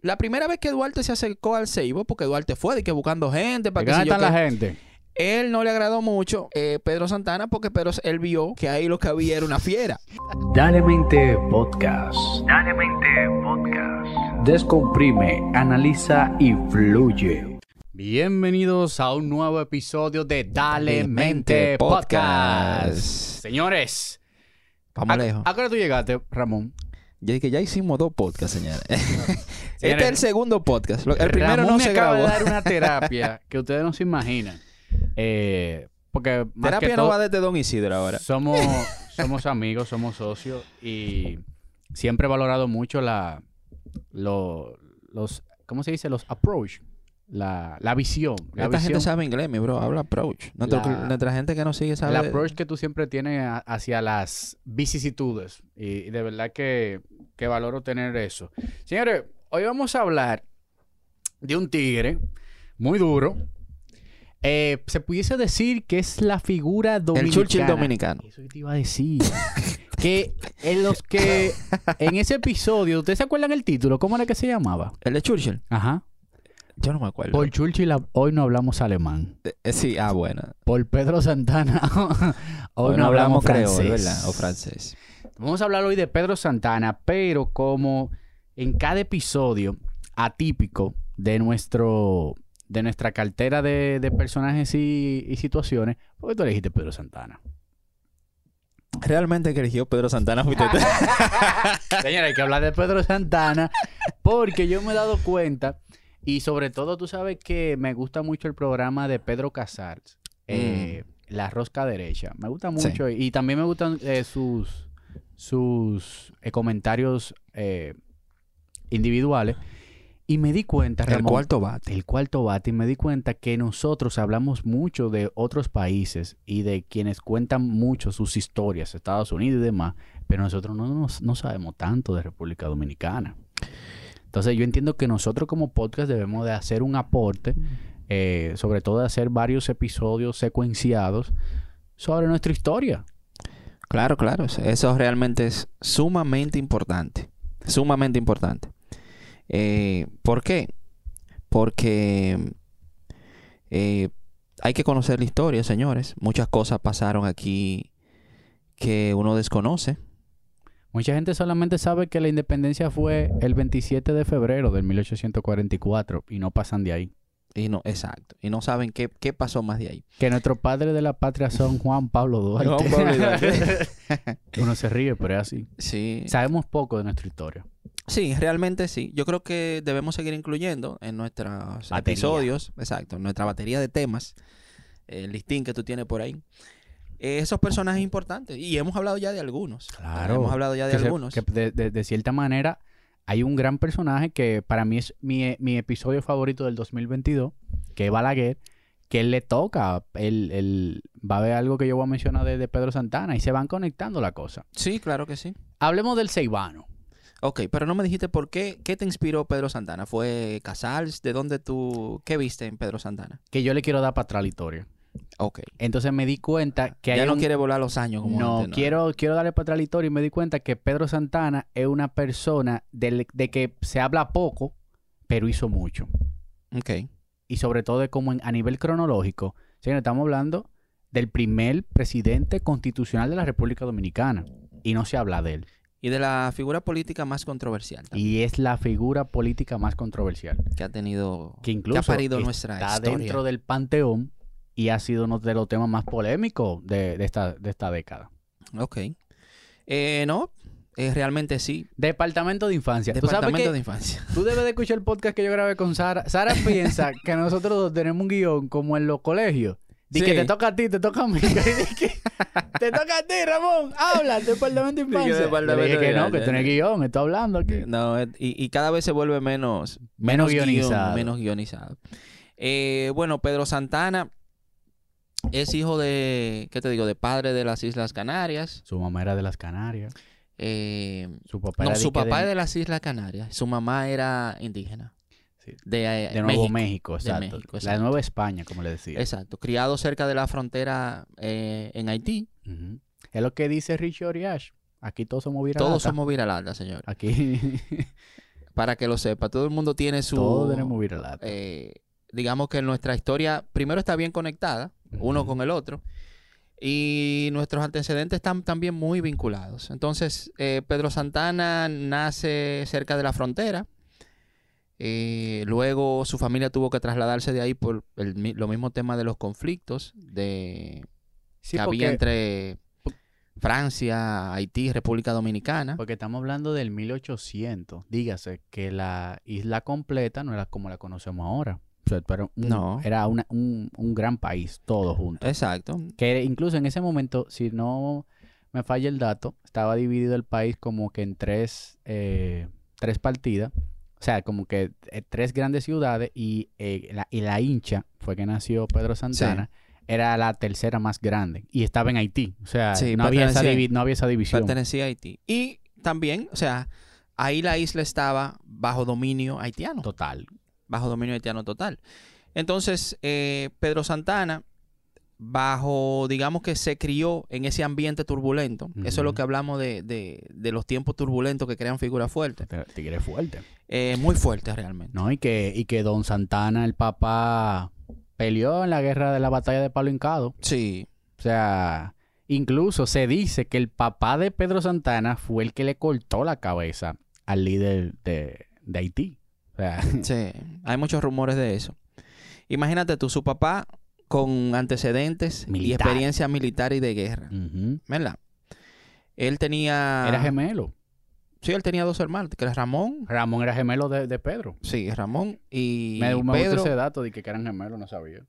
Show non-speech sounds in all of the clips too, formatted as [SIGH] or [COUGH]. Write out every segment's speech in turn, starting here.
la primera vez que Duarte se acercó al Seibo, porque Duarte fue de que buscando gente para que ¿Dónde sé yo está la gente? él no le agradó mucho eh, Pedro Santana porque Pedro él vio que ahí lo que había era una fiera. Dale Mente Podcast. Dale Mente Podcast. Descomprime, analiza y fluye. Bienvenidos a un nuevo episodio de Dale Mente Podcast. Señores, Vamos ¿a, lejos. ¿a qué hora tú llegaste, Ramón? Ya dije que ya hicimos dos podcasts, señores. [LAUGHS] este es el segundo podcast. El primero Ramón no me se acaba grabó. de dar una [LAUGHS] terapia que ustedes no se imaginan. Eh, porque más Terapia que no todo, va desde Don Isidro ahora. Somos, [LAUGHS] somos amigos, somos socios y siempre he valorado mucho la, lo- los, ¿cómo se dice? Los approach, la, la visión. La Esta gente sabe inglés, mi bro. Habla approach. Nuestro- La- Nuestra gente que nos sigue el sabe... approach que tú siempre tienes hacia las vicisitudes. Y, y de verdad que, que valoro tener eso. Señores, hoy vamos a hablar de un tigre muy duro. Eh, se pudiese decir que es la figura dominicana. El Churchill dominicano. Eso que te iba a decir. [LAUGHS] que en los que en ese episodio, ¿ustedes se acuerdan el título? ¿Cómo era que se llamaba? El de Churchill. Ajá. Yo no me acuerdo. Por Churchill hoy no hablamos alemán. Eh, eh, sí, ah, bueno. Por Pedro Santana [LAUGHS] hoy, no hablamos creol, francés. ¿verdad? O francés. Vamos a hablar hoy de Pedro Santana, pero como en cada episodio atípico de nuestro de nuestra cartera de, de personajes y, y situaciones, ¿por qué tú elegiste Pedro Santana? Realmente que eligió Pedro Santana. [LAUGHS] Señora, hay que hablar de Pedro Santana porque yo me he dado cuenta y sobre todo tú sabes que me gusta mucho el programa de Pedro Casals, eh, La Rosca Derecha. Me gusta Sí. mucho y también me gustan eh, sus, sus eh, comentarios individuales y me di cuenta, El Ramón, cuarto bate. el cuarto bate y me di cuenta que nosotros hablamos mucho de otros países y de quienes cuentan mucho sus historias, Estados Unidos y demás, pero nosotros no, nos- no sabemos tanto de República Dominicana. Entonces yo entiendo que nosotros como podcast debemos de hacer un aporte, eh, sobre todo de hacer varios episodios secuenciados sobre nuestra historia. Claro, claro. Eso realmente es sumamente importante. Sumamente importante. Eh, ¿Por qué? Porque eh, hay que conocer la historia, señores. Muchas cosas pasaron aquí que uno desconoce. Mucha gente solamente sabe que la independencia fue el 27 de febrero del 1844 y no pasan de ahí. Y no, exacto. Y no saben qué, qué pasó más de ahí. Que nuestro padre de la patria son Juan Pablo Duarte. Juan Pablo Duarte. [LAUGHS] Uno se ríe, pero es así. Sí. Sabemos poco de nuestra historia. Sí, realmente sí. Yo creo que debemos seguir incluyendo en nuestros Batería. episodios, exacto, en nuestra batería de temas, el listín que tú tienes por ahí. Eh, esos personajes importantes. Y hemos hablado ya de algunos. Claro. Hemos hablado ya de Que se- algunos. que de, de- de cierta manera hay un gran personaje que para mí es mi, mi episodio favorito del 2022, que es Balaguer, que él le toca. Él, él- va a haber algo que yo voy a mencionar de, de Pedro Santana y se van conectando la cosa. Sí, claro que sí. Hablemos del Ceibano. Ok, pero no me dijiste por qué. ¿Qué te inspiró Pedro Santana? ¿Fue Casals? ¿De dónde tú... ¿Qué viste en Pedro Santana? Que yo le quiero dar para atrás la historia. Ok. Entonces me di cuenta que hay ya no un- quiere volar los años como No, antes, quiero, quiero darle para atrás la historia y me di cuenta que Pedro Santana es una persona del- de, que se habla poco, pero hizo mucho. Ok. Y sobre todo de cómo en- a nivel cronológico, estamos hablando del primer presidente constitucional de la República Dominicana. Y no se habla de él. Y de la figura política más controversial también, Y es la figura política más controversial. que ha tenido... Que incluso ha parido está nuestra historia. dentro del panteón y ha sido uno de los temas más polémicos de, de esta, de esta década. Ok. Eh, no, eh, realmente sí. Departamento de Infancia. ¿Tú sabes Departamento de infancia. Tú debes de escuchar el podcast que yo grabé con Sara. Sara [LAUGHS] piensa que nosotros dos tenemos un guion como en los colegios. Di que te toca a ti, te toca a mí. [LAUGHS] Que, te toca a ti, Ramón. Habla, departamento de infancia. departamento dije que de no, que eres guion, estoy hablando aquí. No, y, y cada vez se vuelve menos... Menos guionizado. menos guionizado. Eh, bueno, Pedro Santana es hijo de, ¿qué te digo? De padre de las Islas Canarias. Su mamá era de las Canarias. Eh, Su papá no, era de su papá de, es de las Islas Canarias. Su mamá era indígena. Sí. De, eh, de Nuevo México, México. exacto. México, La. Nueva España, como le decía. Exacto. Criado cerca de la frontera eh, en Haití. Es lo que dice Richie Oriash. Aquí todos somos viralatas. Todos somos viralatas, señor. Aquí. [LAUGHS] para que lo sepa. Todo el mundo tiene su... Todos tenemos viralata. eh, digamos que nuestra historia primero está bien conectada, uno con el otro, y nuestros antecedentes están también muy vinculados. Entonces, eh, Pedro Santana nace cerca de la frontera. eh, luego su familia tuvo que trasladarse de ahí por el, lo mismo tema de los conflictos de, Sí, que había entre Francia, Haití, República Dominicana. porque estamos hablando del 1800. Dígase que la isla completa no era como la conocemos ahora. O sea, era un, No. era una- un, un gran país, todo junto. Exacto. Que incluso en ese momento, si no me falla el dato, estaba dividido el país como que en tres, eh, tres partidas. O sea, como que eh, tres grandes ciudades y, eh, la, y la hincha fue que nació Pedro Santana. Era la tercera más grande y estaba en Haití. O sea, Sí, no, había esa pertenecía- divi- no había esa división. Pertenecía a Haití. Y también, o sea, ahí la isla estaba bajo dominio haitiano. Total. Bajo dominio haitiano total. Entonces, eh, Pedro Santana, bajo, digamos que se crió en ese ambiente turbulento. Eso es lo que hablamos de, de- de los tiempos turbulentos que crean figuras fuertes. Te- Tigre fuerte. Eh, muy fuertes realmente. No, y que, y que Don Santana, el papá, peleó en la guerra de la batalla de Palo Hincado. Sí, O sea, incluso se dice que el papá de Pedro Santana fue el que le cortó la cabeza al líder de, de Haití. Sea, [LAUGHS] sí. Hay muchos rumores de eso. Imagínate tú, su papá con antecedentes y experiencia militar y de guerra. ujú. ¿Verdad? Él tenía... era gemelo. Sí, él tenía dos hermanos, que era Ramón. Ramón era gemelo de, de Pedro. Sí, Ramón y me, me Pedro. ese dato de que eran gemelos, no sabía.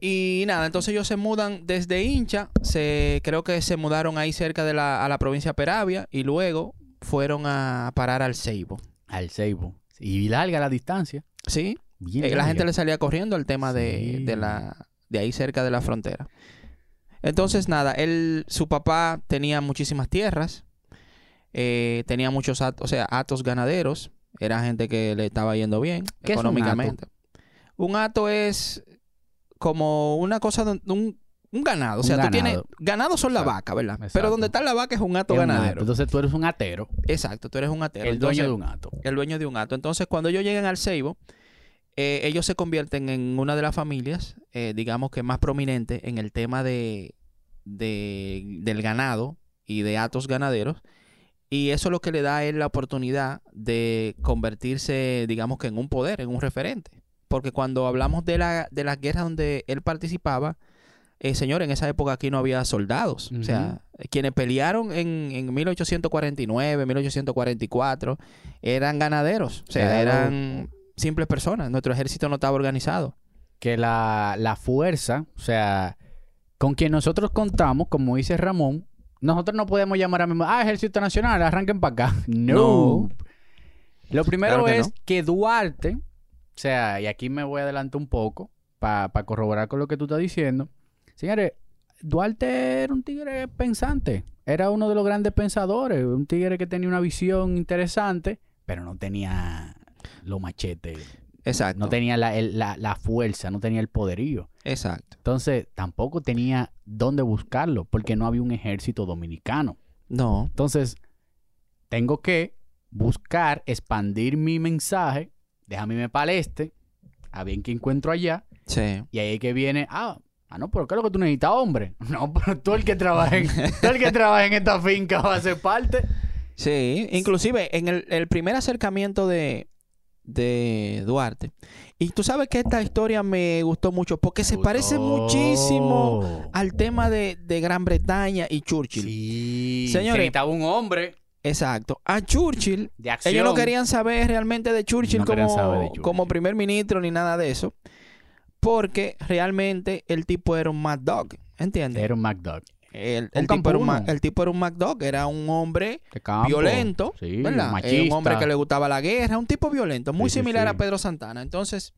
Y nada, entonces ellos se mudan desde Hincha, se, creo que se mudaron ahí cerca de la, a la provincia de Peravia y luego fueron a parar al Ceibo. Al Seibo. Y larga la distancia. ¿Sí? Bien Eh, la larga. gente le salía corriendo al tema de, Sí. de la, de ahí cerca de la frontera. Entonces nada, él, su papá tenía muchísimas tierras, eh, tenía muchos atos, o sea, atos ganaderos, era gente que le estaba yendo bien ¿Qué es un económicamente. Un ato es como una cosa, un, un ganado. O sea, tú ganado. tienes. Ganados son la Exacto. vaca, ¿verdad? Exacto. Pero donde está la vaca es un ato Es un ganadero. Entonces tú eres un atero, Exacto, tú eres un atero. el dueño de un ato. el dueño de un ato. Entonces, cuando ellos llegan al Ceibo, eh, ellos se convierten en una de las familias, eh, digamos que más prominente en el tema de, de- del ganado y de atos ganaderos. Y eso es lo que le da a él la oportunidad de convertirse, digamos que en un poder, en un referente. Porque cuando hablamos de la, de las guerras donde él participaba, eh, señor, en esa época aquí no había soldados. O sea, quienes pelearon en, en 1849, 1844, eran ganaderos. O sea, Era eran simples personas. Nuestro ejército no estaba organizado. que la, la fuerza, o sea, con quien nosotros contamos, como dice Ramón, nosotros no podemos llamar a mismo, ah, Ejército Nacional, arranquen para acá. [LAUGHS] No. No. Lo primero Claro que es no. que Duarte, o sea, y aquí me voy a adelantar un poco para corroborar con lo que tú estás diciendo. Señores, Duarte era un tigre pensante, era uno de los grandes pensadores, un tigre que tenía una visión interesante, pero no tenía los machetes Exacto. no tenía la, el- la- la fuerza, no tenía el poderío. Exacto. Entonces, tampoco tenía dónde buscarlo, porque no había un ejército dominicano. No. Entonces, tengo que buscar, expandir mi mensaje, déjame irme para el este, a ver qué encuentro allá, Sí. y ahí es que viene, ah, ah, no, pero ¿qué es lo que tú necesitas, hombre? [LAUGHS] No, pero tú el que trabaja en, [LAUGHS] tú el que trabaja en esta finca va a ser parte. Sí. Inclusive, en el, el primer acercamiento de, de Duarte. Y tú sabes que esta historia me gustó mucho porque se parece muchísimo al tema de, de Gran Bretaña y Churchill. Sí. Señores. Se un hombre Exacto. A Churchill, de ellos no querían saber realmente de No Churchill. como primer ministro ni nada de eso. Porque realmente el tipo era un mad dog. ¿Entiendes? Era un MacDuck. El, un el tipo era un, el tipo era un mad dog. Era un hombre violento. Sí, ¿verdad? Eh, un hombre que le gustaba la guerra. Un tipo violento. Muy Sí, similar sí. a Pedro Santana. Entonces...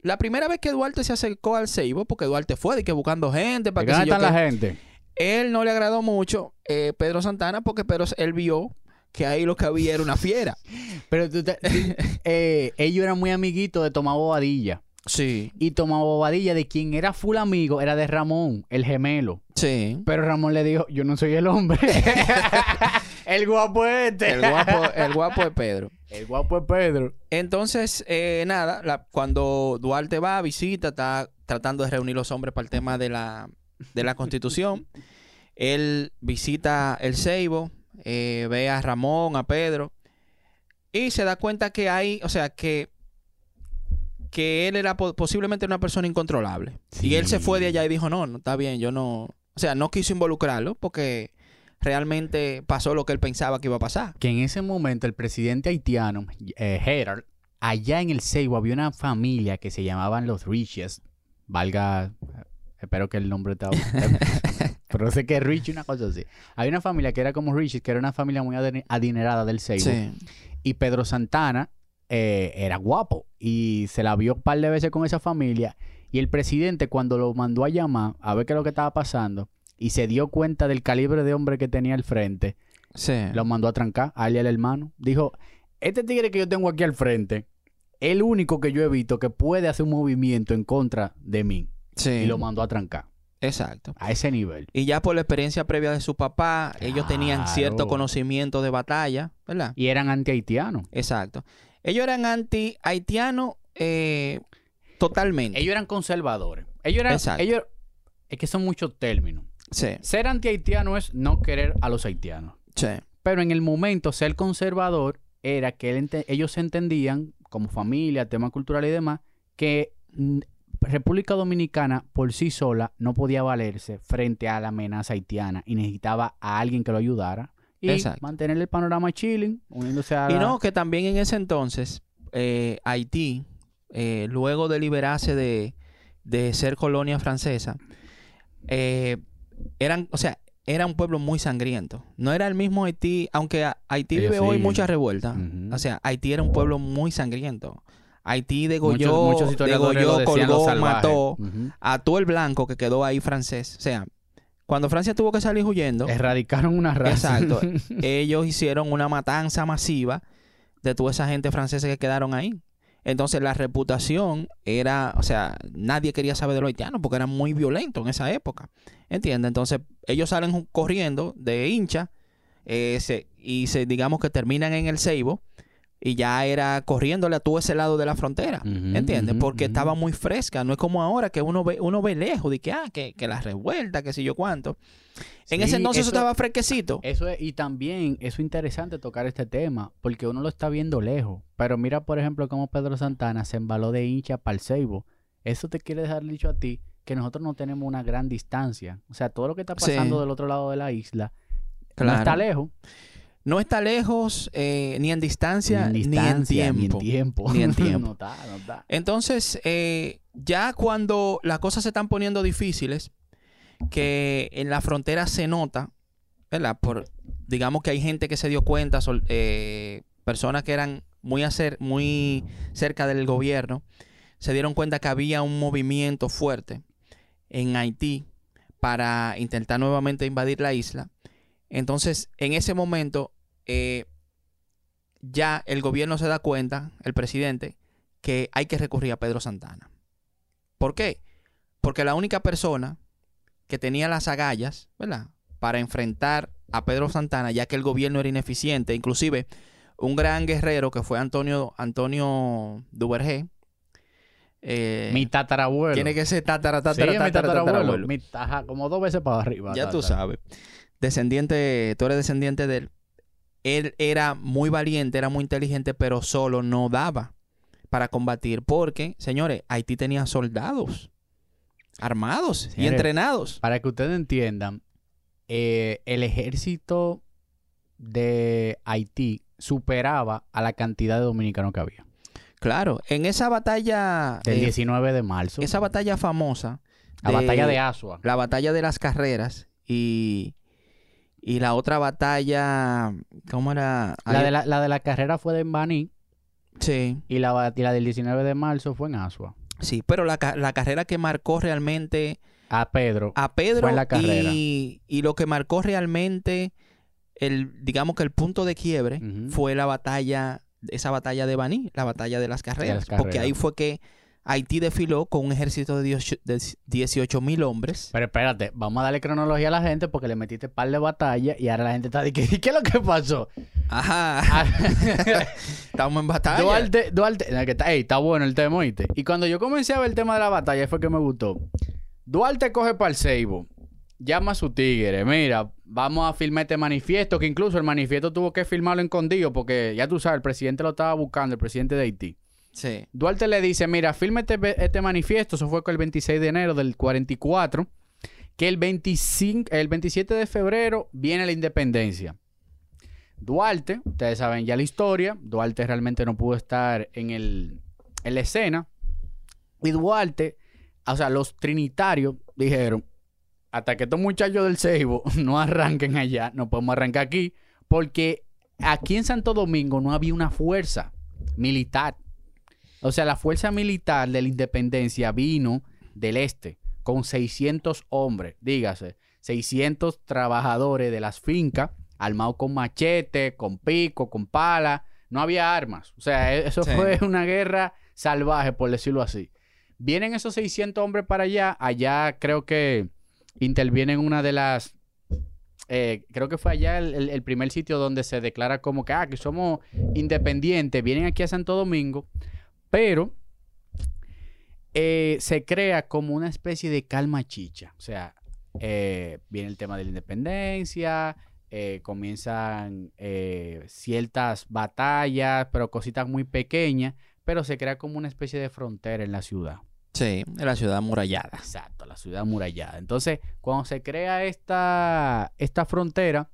La primera vez que Duarte se acercó al Seibo, porque Duarte fue de que buscando gente para ¿De que están la gente? él no le agradó mucho eh, Pedro Santana porque Pedro él vio que ahí lo que había era una fiera. [LAUGHS] Pero tú te- [LAUGHS] eh, ellos eran muy amiguitos de Tomás Bobadilla. Sí. Y Tomás Bobadilla, de quien era full amigo, era de Ramón, el gemelo. Sí. Pero Ramón le dijo, yo no soy el hombre. [LAUGHS] El guapo este. El guapo, el guapo es Pedro. El guapo es Pedro. Entonces, eh, nada, la- cuando Duarte va, visita, está tratando de reunir los hombres para el tema de la, de la constitución. Él visita el Ceibo, eh, ve a Ramón, a Pedro, y se da cuenta que hay, o sea, que, que él era po- posiblemente una persona incontrolable. Y él se fue de allá y dijo, no, no, está bien, yo no... O sea, no quiso involucrarlo porque realmente pasó lo que él pensaba que iba a pasar. Que en ese momento el presidente haitiano, eh, Gerard, allá en el Ceibo había una familia que se llamaban los Riches. Valga, eh, espero que el nombre está... [LAUGHS] pero sé que es Rich, una cosa así. Había una familia que era como Riches, que era una familia muy adine- adinerada del Ceibo. Sí. Y Pedro Santana eh, era guapo y se la vio un par de veces con esa familia. Y el presidente, cuando lo mandó a llamar a ver qué es lo que estaba pasando y se dio cuenta del calibre de hombre que tenía al frente, Sí. lo mandó a trancar a él y al hermano. Dijo: Este tigre que yo tengo aquí al frente, el único que yo he visto que puede hacer un movimiento en contra de mí. Sí. Y lo mandó a trancar Exacto. a ese nivel. Y ya por la experiencia previa de su papá, ellos tenían cierto conocimiento de batalla, ¿verdad? Y eran anti-haitianos. Exacto. Ellos eran anti-haitianos eh, totalmente. Ellos eran conservadores. Ellos eran. Exacto. Ellos, es que son muchos términos. Sí, Ser anti-haitiano es no querer a los haitianos. sí, Pero en el momento, ser conservador era que él ellos entendían, como familia, tema cultural y demás, que mm, República Dominicana por sí sola no podía valerse frente a la amenaza haitiana y necesitaba a alguien que lo ayudara y Exacto. mantener el panorama chilling, uniéndose a Y no, que también en ese entonces, eh, Haití, eh, luego de liberarse de, de ser colonia francesa, eh, eran, o sea, era un pueblo muy sangriento. No era el mismo Haití, aunque a- Haití Ellos vive hoy sí. mucha revuelta. Ujú. O sea, Haití era un pueblo muy sangriento. Haití degolló, muchos, muchos historiadores degolló, colgó, mató Ujú. a todo el blanco que quedó ahí francés. O sea, cuando Francia tuvo que salir huyendo, Erradicaron una raza. Exacto. [LAUGHS] ellos hicieron una matanza masiva de toda esa gente francesa que quedaron ahí. Entonces la reputación era, o sea, nadie quería saber de los haitianos porque eran muy violentos en esa época. ¿Entiendes? Entonces ellos salen corriendo de hincha eh, se- y se, digamos que terminan en el Ceibo y ya era corriéndole a todo ese lado de la frontera. Ujú, ¿Entiendes? Porque estaba muy fresca. No es como ahora que uno ve, uno ve lejos de que, ah, que, que la revuelta, que sé yo cuánto. En ese entonces eso eso- estaba fresquecito. Eso es, y también eso es interesante tocar este tema, porque uno lo está viendo lejos. Pero mira, por ejemplo, cómo Pedro Santana se embaló de hincha para el Ceibo. Eso te quiere dejar dicho a ti que nosotros no tenemos una gran distancia. O sea, todo lo que está Sí. pasando del otro lado de la isla no está lejos. No está lejos eh, ni en distancia ni en, distancia, tiempo. Ni en tiempo. Ni en tiempo. no está, no está. Entonces, eh, ya cuando las cosas se están poniendo difíciles, que en la frontera se nota, ¿verdad? Por, digamos que hay gente que se dio cuenta, sol- eh, personas que eran muy, acer- muy cerca del gobierno, se dieron cuenta que había un movimiento fuerte en Haití para intentar nuevamente invadir la isla. Entonces, en ese momento, eh, ya el gobierno se da cuenta, el presidente, que hay que recurrir a Pedro Santana. ¿Por qué? Porque la única persona que tenía las agallas, ¿verdad? Para enfrentar a Pedro Santana, ya que el gobierno era ineficiente, inclusive un gran guerrero que fue Antonio, Antonio Duvergé, eh, Mi tatarabuelo. tiene que ser tatara, Sí, tatara, mi tatara, tatarabuelo. tatarabuelo. Mi- ajá, como dos veces para arriba. Ya tú sabes. Descendiente, tú eres descendiente de él. Él era muy valiente, era muy inteligente, pero solo no daba para combatir. Porque, señores, Haití tenía soldados armados y entrenados. Para que ustedes entiendan, eh, el ejército de Haití superaba a la cantidad de dominicanos que había. Claro, en esa batalla, Del eh, 19 de marzo. esa batalla famosa, la batalla de Asua. la batalla de las carreras y, y la otra batalla, ¿cómo era? La de la, la de la carrera fue en Baní Sí. y la, y la del 19 de marzo fue en Asua. Sí, pero la, la carrera que marcó realmente A Pedro. a Pedro Fue en la carrera. y, y lo que marcó realmente el, digamos que el punto de quiebre fue la batalla, esa batalla de Baní, la batalla de las carreras, carreras. porque ahí fue que Haití desfiló con un ejército de 18 mil hombres. Pero espérate, vamos a darle cronología a la gente porque le metiste par de batalla y ahora la gente está diciendo, [LAUGHS] ¿qué es lo que pasó? Ajá. Ah, [LAUGHS] Estamos en batalla. Duarte, Duarte, no, que está, ey, está bueno el tema, ¿oíste? Y cuando yo comencé a ver el tema de la batalla fue que me gustó. Duarte coge para el Seibo, llama a su tigre, mira, vamos a filmar este manifiesto, que incluso el manifiesto tuvo que filmarlo escondido porque ya tú sabes, el presidente lo estaba buscando, el presidente de Haití. Duarte le dice, mira, firme este, este, manifiesto, eso fue el 26 de enero del 44, que el, 25, el 27 de febrero viene la independencia. Duarte, ustedes saben ya la historia, Duarte realmente no pudo estar en, el, en la escena, y Duarte, o sea, los trinitarios dijeron, hasta que estos muchachos del Seibo [LAUGHS] no arranquen allá, no podemos arrancar aquí, porque aquí en Santo Domingo no había una fuerza militar. O sea, la fuerza militar de la independencia vino del este con 600 hombres, dígase, 600 trabajadores de las fincas, armados con machete, con pico, con pala. No había armas. O sea, e-, eso Sí. fue una guerra salvaje, por decirlo así. Vienen esos 600 hombres para allá. Allá creo que intervienen una de las... eh, creo que fue allá el, el- el primer sitio donde se declara como que, ah, que somos independientes. Vienen aquí a Santo Domingo. Pero eh, se crea como una especie de calma chicha. O sea, eh, viene el tema de la independencia, eh, comienzan ciertas batallas, pero cositas muy pequeñas, pero se crea como una especie de frontera en la ciudad. Sí, en la ciudad amurallada. Exacto, la ciudad amurallada. Entonces, cuando se crea esta, esta frontera,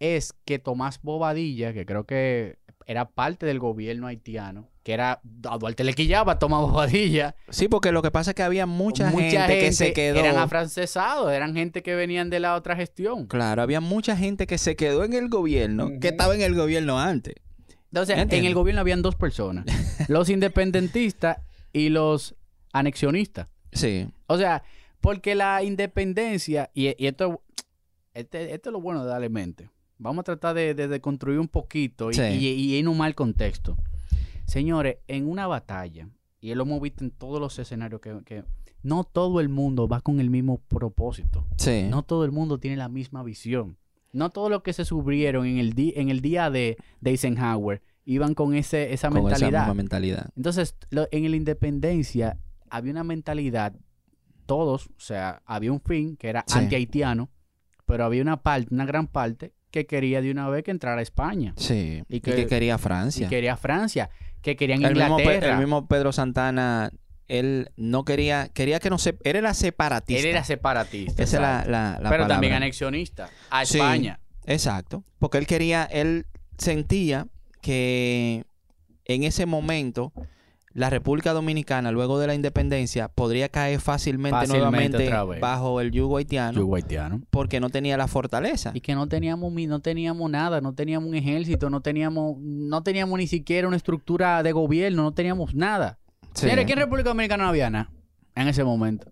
es que Tomás Bobadilla, que creo que era parte del gobierno haitiano, que era a Duarte le quillaba a Tomás Bobadilla. Sí, porque lo que pasa es que había mucha, gente, que se quedó. Eran afrancesados, eran gente que venían de la otra gestión. Claro, había mucha gente que se quedó en el gobierno, que estaba en el gobierno antes. Entonces, ¿Me en el gobierno habían dos personas, [LAUGHS] los independentistas y los anexionistas. Sí. O sea, porque la independencia, y, y esto, este- esto es lo bueno de darle mente. Vamos a tratar de, de- de construir un poquito y, Sí. y- y en un mal contexto. Señores, en una batalla, y lo hemos visto en todos los escenarios, que, que no todo el mundo va con el mismo propósito. Sí. No todo el mundo tiene la misma visión. No todo lo que se subieron en el, en el día de, de Eisenhower iban con ese, esa con esa mentalidad. misma mentalidad. Entonces, lo- en la independencia había una mentalidad, todos, o sea, había un fin que era Sí. anti-haitiano, pero había una parte, una gran parte que quería de una vez que entrara a España. Sí. Y Y que- que, quería Y Francia. quería Francia, que querían el, mismo, Inglaterra. el mismo Pedro Santana, él no quería, quería que no se, él era separatista. Él era separatista. Esa es la, la, la pero también anexionista a Sí. España. Exacto. Porque él quería, él sentía que en ese momento la República Dominicana, luego de la independencia, podría caer fácilmente, Fácilmente nuevamente bajo el yugo haitiano Yugo haitiano. porque no tenía la fortaleza. Y que no teníamos no teníamos nada, no teníamos un ejército, no teníamos no teníamos ni siquiera una estructura de gobierno, no teníamos nada. Sí. Señores, ¿qué en República Dominicana no había nada en ese momento?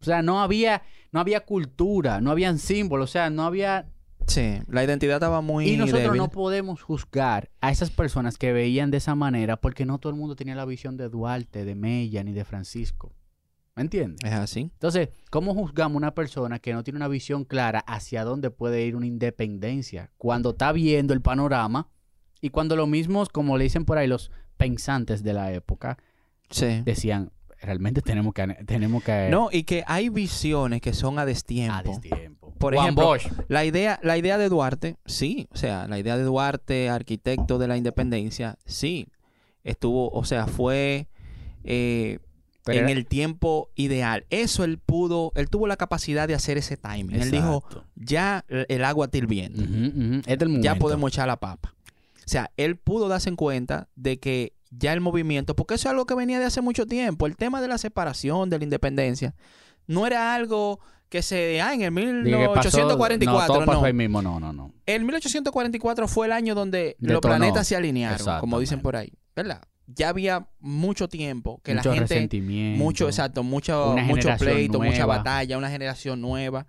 O sea, no había no había cultura, no habían símbolos, o sea, no había Sí, la identidad estaba muy y nosotros débil. no podemos juzgar a esas personas que veían de esa manera porque no todo el mundo tenía la visión de Duarte, de Mella ni de Francisco. ¿Me entiendes? Es así. Entonces, ¿cómo juzgamos a una persona que no tiene una visión clara hacia dónde puede ir una independencia cuando está viendo el panorama y cuando los mismos, como le dicen por ahí, los pensantes de la época Sí. decían, realmente tenemos que tenemos que No, y que hay visiones que son a destiempo. a destiempo. Por Juan ejemplo, Bosch. La idea, la idea de Duarte, sí, o sea, la idea de Duarte, arquitecto de la independencia, sí, estuvo, o sea, fue eh, en el tiempo ideal. Eso él pudo, él tuvo la capacidad de hacer ese timing. Él dijo, ya el agua hirviendo. Este es el momento. ya podemos echar la papa. O sea, él pudo darse en cuenta de que ya el movimiento, porque eso es algo que venía de hace mucho tiempo, el tema de la separación, de la independencia, no era algo que se, ah, en el Diga que pasó- 1844, no, todo no. ahí mismo, no, no, no. El 1844 fue el año donde los planetas se alinearon, como dicen por ahí, ¿verdad? Ya había mucho tiempo que mucho la gente, resentimiento. mucho, exacto, mucho, mucho pleito, mucha batalla, una generación nueva.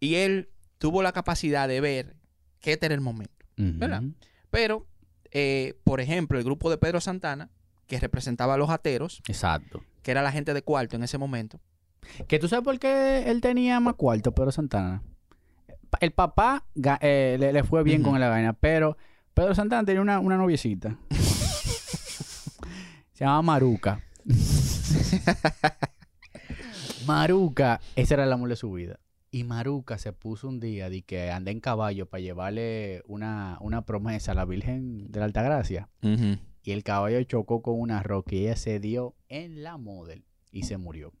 Y él tuvo la capacidad de ver que este era el momento. ¿verdad? Pero, eh, por ejemplo, el grupo de Pedro Santana, que representaba a los ateros, Exacto. que era la gente de cuarto en ese momento. Que tú sabes por qué él tenía más cuarto, Pedro Santana. El papá eh, le, le fue bien con la vaina, pero Pedro Santana tenía una, una noviecita. [LAUGHS] Se llamaba Maruca. [LAUGHS] Maruca, ese era el amor de su vida. Y Maruca se puso un día de que anda en caballo para llevarle una, una promesa a la Virgen de la Altagracia. Ujú. Y el caballo chocó con una roca y ella se dio en la model y se murió.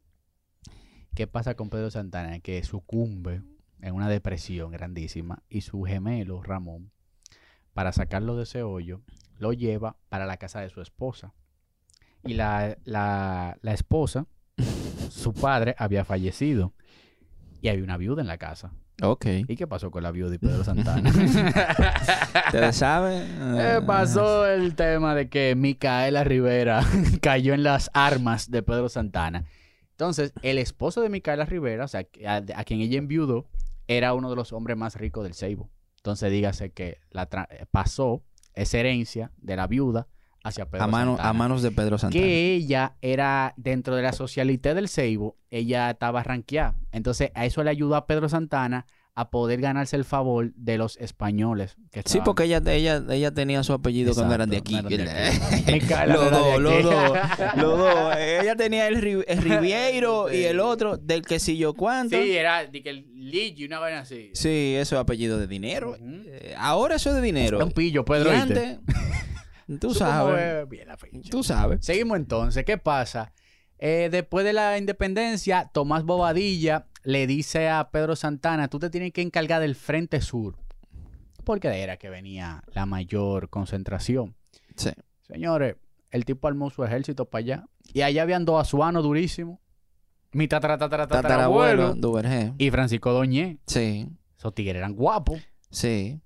¿Qué pasa con Pedro Santana? Que sucumbe en una depresión grandísima y su gemelo, Ramón, para sacarlo de ese hoyo, lo lleva para la casa de su esposa. Y la, la, la esposa, [LAUGHS] su padre, había fallecido. Y había una viuda en la casa. Ok. ¿Y qué pasó con la viuda y Pedro Santana? [LAUGHS] ¿Ustedes saben? Eh, pasó el tema de que Micaela Rivera [LAUGHS] cayó en las armas de Pedro Santana. Entonces, el esposo de Micaela Rivera, o sea, a, a quien ella enviudó, era uno de los hombres más ricos del Seibo. Entonces, dígase que la tra- pasó esa herencia de la viuda hacia Pedro a, mano, Santana. a manos de Pedro Santana. Que ella era, dentro de la socialité del Seibo, ella estaba ranqueada. Entonces, a eso le ayudó a Pedro Santana a poder ganarse el favor de los españoles. Que Sí, porque ella, ella, ella tenía su apellido cuando eran de aquí. Exacto, no eran de aquí. [LAUGHS] Los dos, los dos, [LAUGHS] los dos. Ella tenía el, Ri- el [LAUGHS] Riviero y el otro del que si yo cuánto. Sí, era de que el Ligi, una vaina así. Sí, eso es apellido de dinero. Eh, ahora eso es de dinero. Era un pillo, Pedro. Y tú sabes. bien la. Tú sabes. Seguimos entonces. ¿Qué pasa? Eh, después de la independencia, Tomás Bobadilla le dice a Pedro Santana, tú te tienes que encargar del Frente Sur. Porque de era que venía la mayor concentración. Sí. Señores, el tipo armó su ejército para allá. Y allá habían dos azuanos durísimos. Mi tatara, tatara, Tatarabuelo. Y Francisco Doñé. Sí, Esos tigres eran guapos. sí.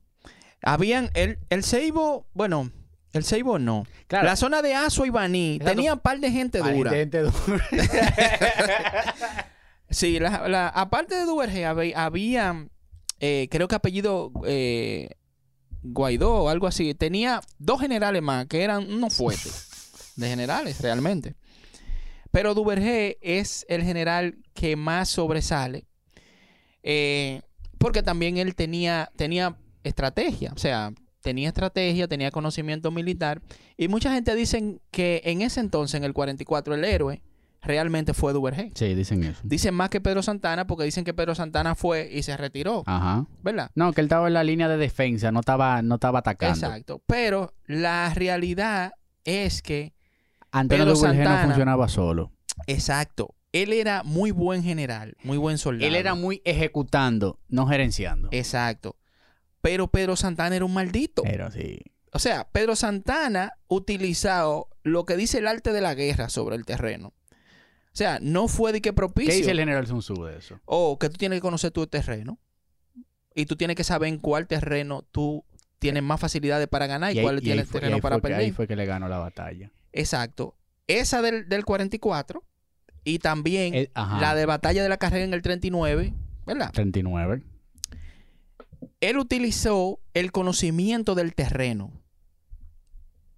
Habían, el, el Seibo, bueno, el Seibo no. Claro. La zona de Azua y Baní Exacto. tenía un par de gente Ay, dura. gente dura. [LAUGHS] [LAUGHS] Sí, la, aparte de Duvergé, había, eh, creo que apellido eh, Guaidó o algo así. Tenía dos generales más que eran unos fuertes de generales, realmente. Pero Duvergé es el general que más sobresale. eh, porque también él tenía, tenía estrategia. O sea, tenía estrategia, tenía conocimiento militar. Y mucha gente dicen que en ese entonces, en el 44, el héroe realmente fue Duvergé. Sí, dicen eso. Dicen más que Pedro Santana porque dicen que Pedro Santana fue y se retiró, Ajá. ¿verdad? No, que él estaba en la línea de defensa, no estaba, no estaba atacando. Exacto. Pero la realidad es que, Antonio Pedro Duvergé no Santana- funcionaba solo. exacto, él era muy buen general, muy buen soldado. Él era muy ejecutando, no gerenciando. Exacto. Pero Pedro Santana era un maldito. Pero sí. O sea, Pedro Santana utilizado lo que dice el arte de la guerra sobre el terreno. O sea, no fue de que propicio. ¿Qué dice el general Sun Tzu de eso? O que tú tienes que conocer tu terreno. Y tú tienes que saber en cuál terreno tú tienes más facilidades para ganar y, cuál y ahí tienes terreno ahí para fue que- perder. Ahí fue que le ganó la batalla. Exacto. Esa del, del 44 y también El- ajá. la de batalla de la carrera en el 39, ¿verdad? 39. Él utilizó el conocimiento del terreno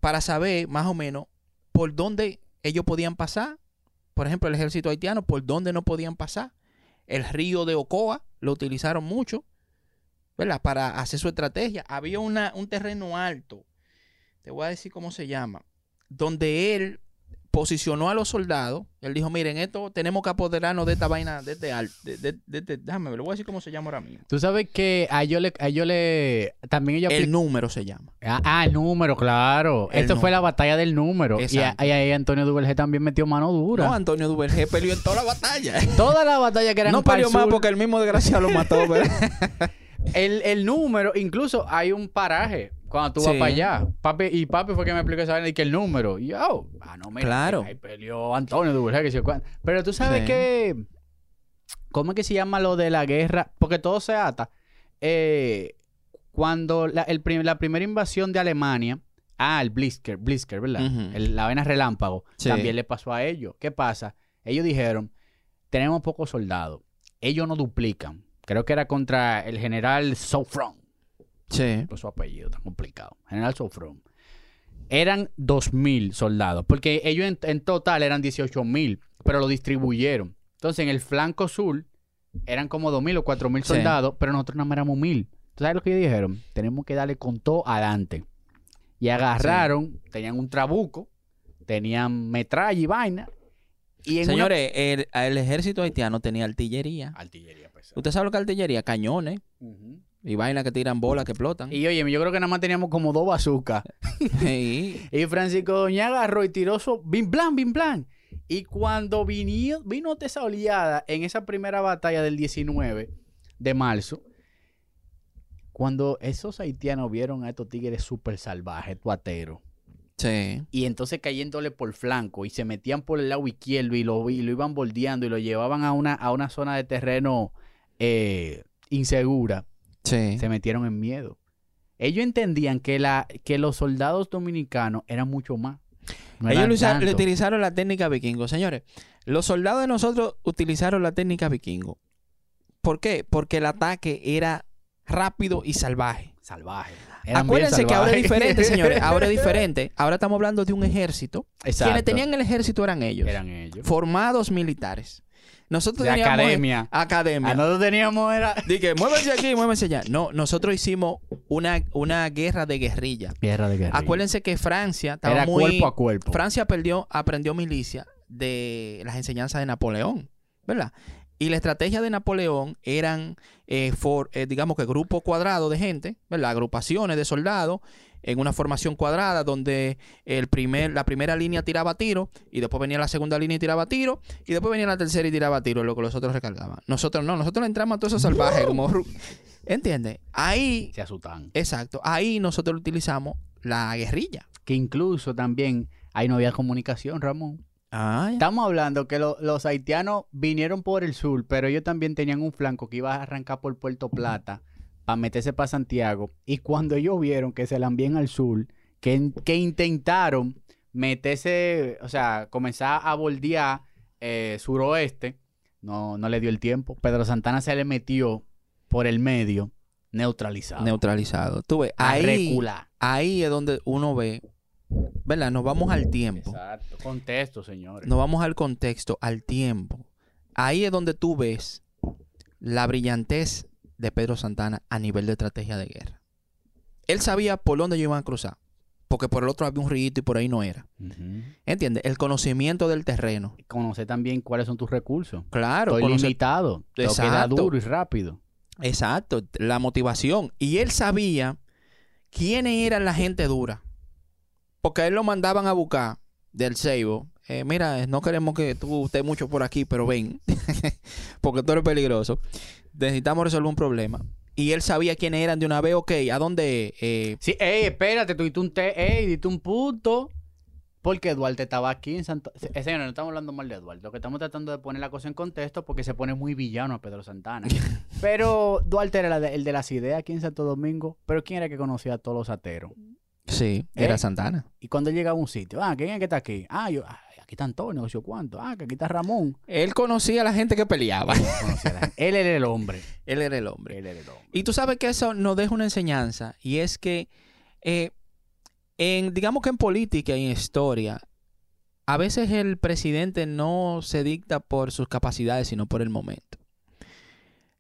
para saber más o menos por dónde ellos podían pasar. Por ejemplo, el ejército haitiano, por dónde no podían pasar. El río de Ocoa lo utilizaron mucho, ¿verdad? Para hacer su estrategia. Había una, un terreno alto, te voy a decir cómo se llama, donde él posicionó a los soldados. Él dijo, miren, esto tenemos que apoderarnos de esta vaina, de este alto. De, de- de- de- déjame le voy a decir cómo se llama ahora mismo. Tú sabes que a ellos le, a ellos le también ellos El número se llama. Ah, ah, el número, claro. El Esto fue la batalla del número. Y, a- Exacto. y ahí Antonio Duvergé también metió mano dura. No, Antonio Duvergé peleó en toda la batalla. [LAUGHS] Toda la batalla que eran no peleó más porque el mismo desgraciado lo mató, ¿verdad? [LAUGHS] el, el número, incluso hay un paraje cuando tú vas para allá. Papi, y papi fue que me explicó esa vaina y que el número. Y yo, ah, no, mira, Claro. ahí peleó Antonio Duvergé, que cuánto. Pero tú sabes Sí. que. ¿Cómo es que se llama lo de la guerra? Porque todo se ata. Eh, cuando la, el prim- la primera invasión de Alemania. Ah, el Blitzker, Blitzker, ¿verdad? El- la vaina relámpago. Sí. También le pasó a ellos. ¿Qué pasa? Ellos dijeron: Tenemos pocos soldados. Ellos no duplican. Creo que era contra el general Sofron Sí. por su apellido, tan complicado. General Sofron. eran 2.000 soldados, porque ellos en, en total eran 18.000, pero lo distribuyeron. Entonces, en el flanco sur eran como 2.000 o 4.000 Sí. soldados, pero nosotros nada más éramos 1.000. ¿Tú sabes lo que ellos dijeron? Tenemos que darle con todo adelante. Y agarraron, tenían un trabuco, tenían metralla y vaina. Y una- Señores, el, el ejército haitiano tenía artillería. Artillería pesada. ¿Usted sabe lo que es artillería? Cañones Ujú. Y vainas que tiran bolas que explotan. Y oye, yo creo que nada más teníamos como dos bazucas. [LAUGHS] Sí. [LAUGHS] Y Francisco Doña agarró y tiró su bim plan, bim plan. Y cuando vino, vino esa oleada en esa primera batalla del 19 de marzo, cuando esos haitianos vieron a estos tigres súper salvajes, tuateros, Sí. y entonces cayéndole por flanco y se metían por el lado izquierdo y lo, y lo iban bordeando y lo llevaban a una, a una zona de terreno eh, insegura, Sí. se metieron en miedo. Ellos entendían que, la, que los soldados dominicanos eran mucho más. No Ellos tanto. utilizaron la técnica vikingo. Señores, los soldados de nosotros utilizaron la técnica vikingo. ¿Por qué? Porque el ataque era rápido y salvaje. Salvaje. Eran Acuérdense que ahora es diferente, señores. [LAUGHS] Ahora es diferente. Ahora estamos hablando de un ejército. Exacto. Quienes tenían el ejército eran ellos. Eran ellos. Formados militares. Nosotros De teníamos academia. academia. A nosotros teníamos era... [LAUGHS] Dije, muévanse aquí, muévanse allá. No, nosotros hicimos una, una guerra de guerrilla. Guerra de guerra. Acuérdense que Francia estaba Era muy... cuerpo a cuerpo. Francia perdió, aprendió milicia de las enseñanzas de Napoleón, ¿verdad? Y la estrategia de Napoleón eran, eh, for- eh, digamos que grupos cuadrados de gente, ¿verdad? Agrupaciones de soldados en una formación cuadrada donde el primer, la primera línea tiraba tiro y después venía la segunda línea y tiraba tiro y después venía la tercera y tiraba tiro, lo que los otros recargaban. Nosotros no, nosotros entramos a todos esos salvajes como... ¿Entiendes? Ahí, Se asustan. exacto, ahí nosotros utilizamos la guerrilla. Que incluso también ahí no había comunicación, Ramón. Ah, ya. Estamos hablando que lo- los haitianos vinieron por el sur, pero ellos también tenían un flanco que iba a arrancar por Puerto Plata para meterse para Santiago. Y cuando ellos vieron que se la envían al sur, que, que intentaron meterse, o sea, comenzar a bordear eh, suroeste, no, no le dio el tiempo. Pedro Santana se le metió por el medio, neutralizado. neutralizado. Tú ves, a ahí, ahí es donde uno ve, ¿verdad? Nos vamos al tiempo. Exacto. Contexto, señores. Nos vamos al contexto, al tiempo. Ahí es donde tú ves la brillantez de Pedro Santana a nivel de estrategia de guerra. Él sabía por dónde ellos iban a cruzar. Porque por el otro había un río y por ahí no era. Ujú. ¿Entiendes? El conocimiento del terreno. Conocer también cuáles son tus recursos. Claro, Estoy conocer- limitado. Que Exacto. duro y rápido. Exacto, la motivación. Y él sabía quiénes eran la gente dura. Porque a él lo mandaban a buscar del Seibo. Eh, mira, no queremos que tú estés mucho por aquí, pero ven. [LAUGHS] Porque tú eres peligroso. Necesitamos resolver un problema. Y él sabía quiénes eran de una vez. Ok, ¿a dónde? Eh, Sí, ey, espérate, tú diste un té, ey, diste un punto. Porque Duarte estaba aquí en Santo... Eh, señor, no estamos hablando mal de Duarte. Lo que estamos tratando de poner la cosa en contexto porque se pone muy villano a Pedro Santana. [LAUGHS] pero Duarte era la de- el de las ideas aquí en Santo Domingo. Pero ¿quién era que conocía a todos los ateros? Sí, era ¿Eh? Santana. Y cuando él llegaba a un sitio, ah, ¿quién es que está aquí? Ah, yo, ah, aquí está Antonio, yo cuánto. Ah, que aquí está Ramón. Él conocía a la gente que peleaba. Gente. él era el hombre. [LAUGHS] él era el hombre. Él era el hombre. Y tú sabes que eso nos deja una enseñanza y es que, eh, en, digamos que en política y en historia, a veces el presidente no se dicta por sus capacidades, sino por el momento.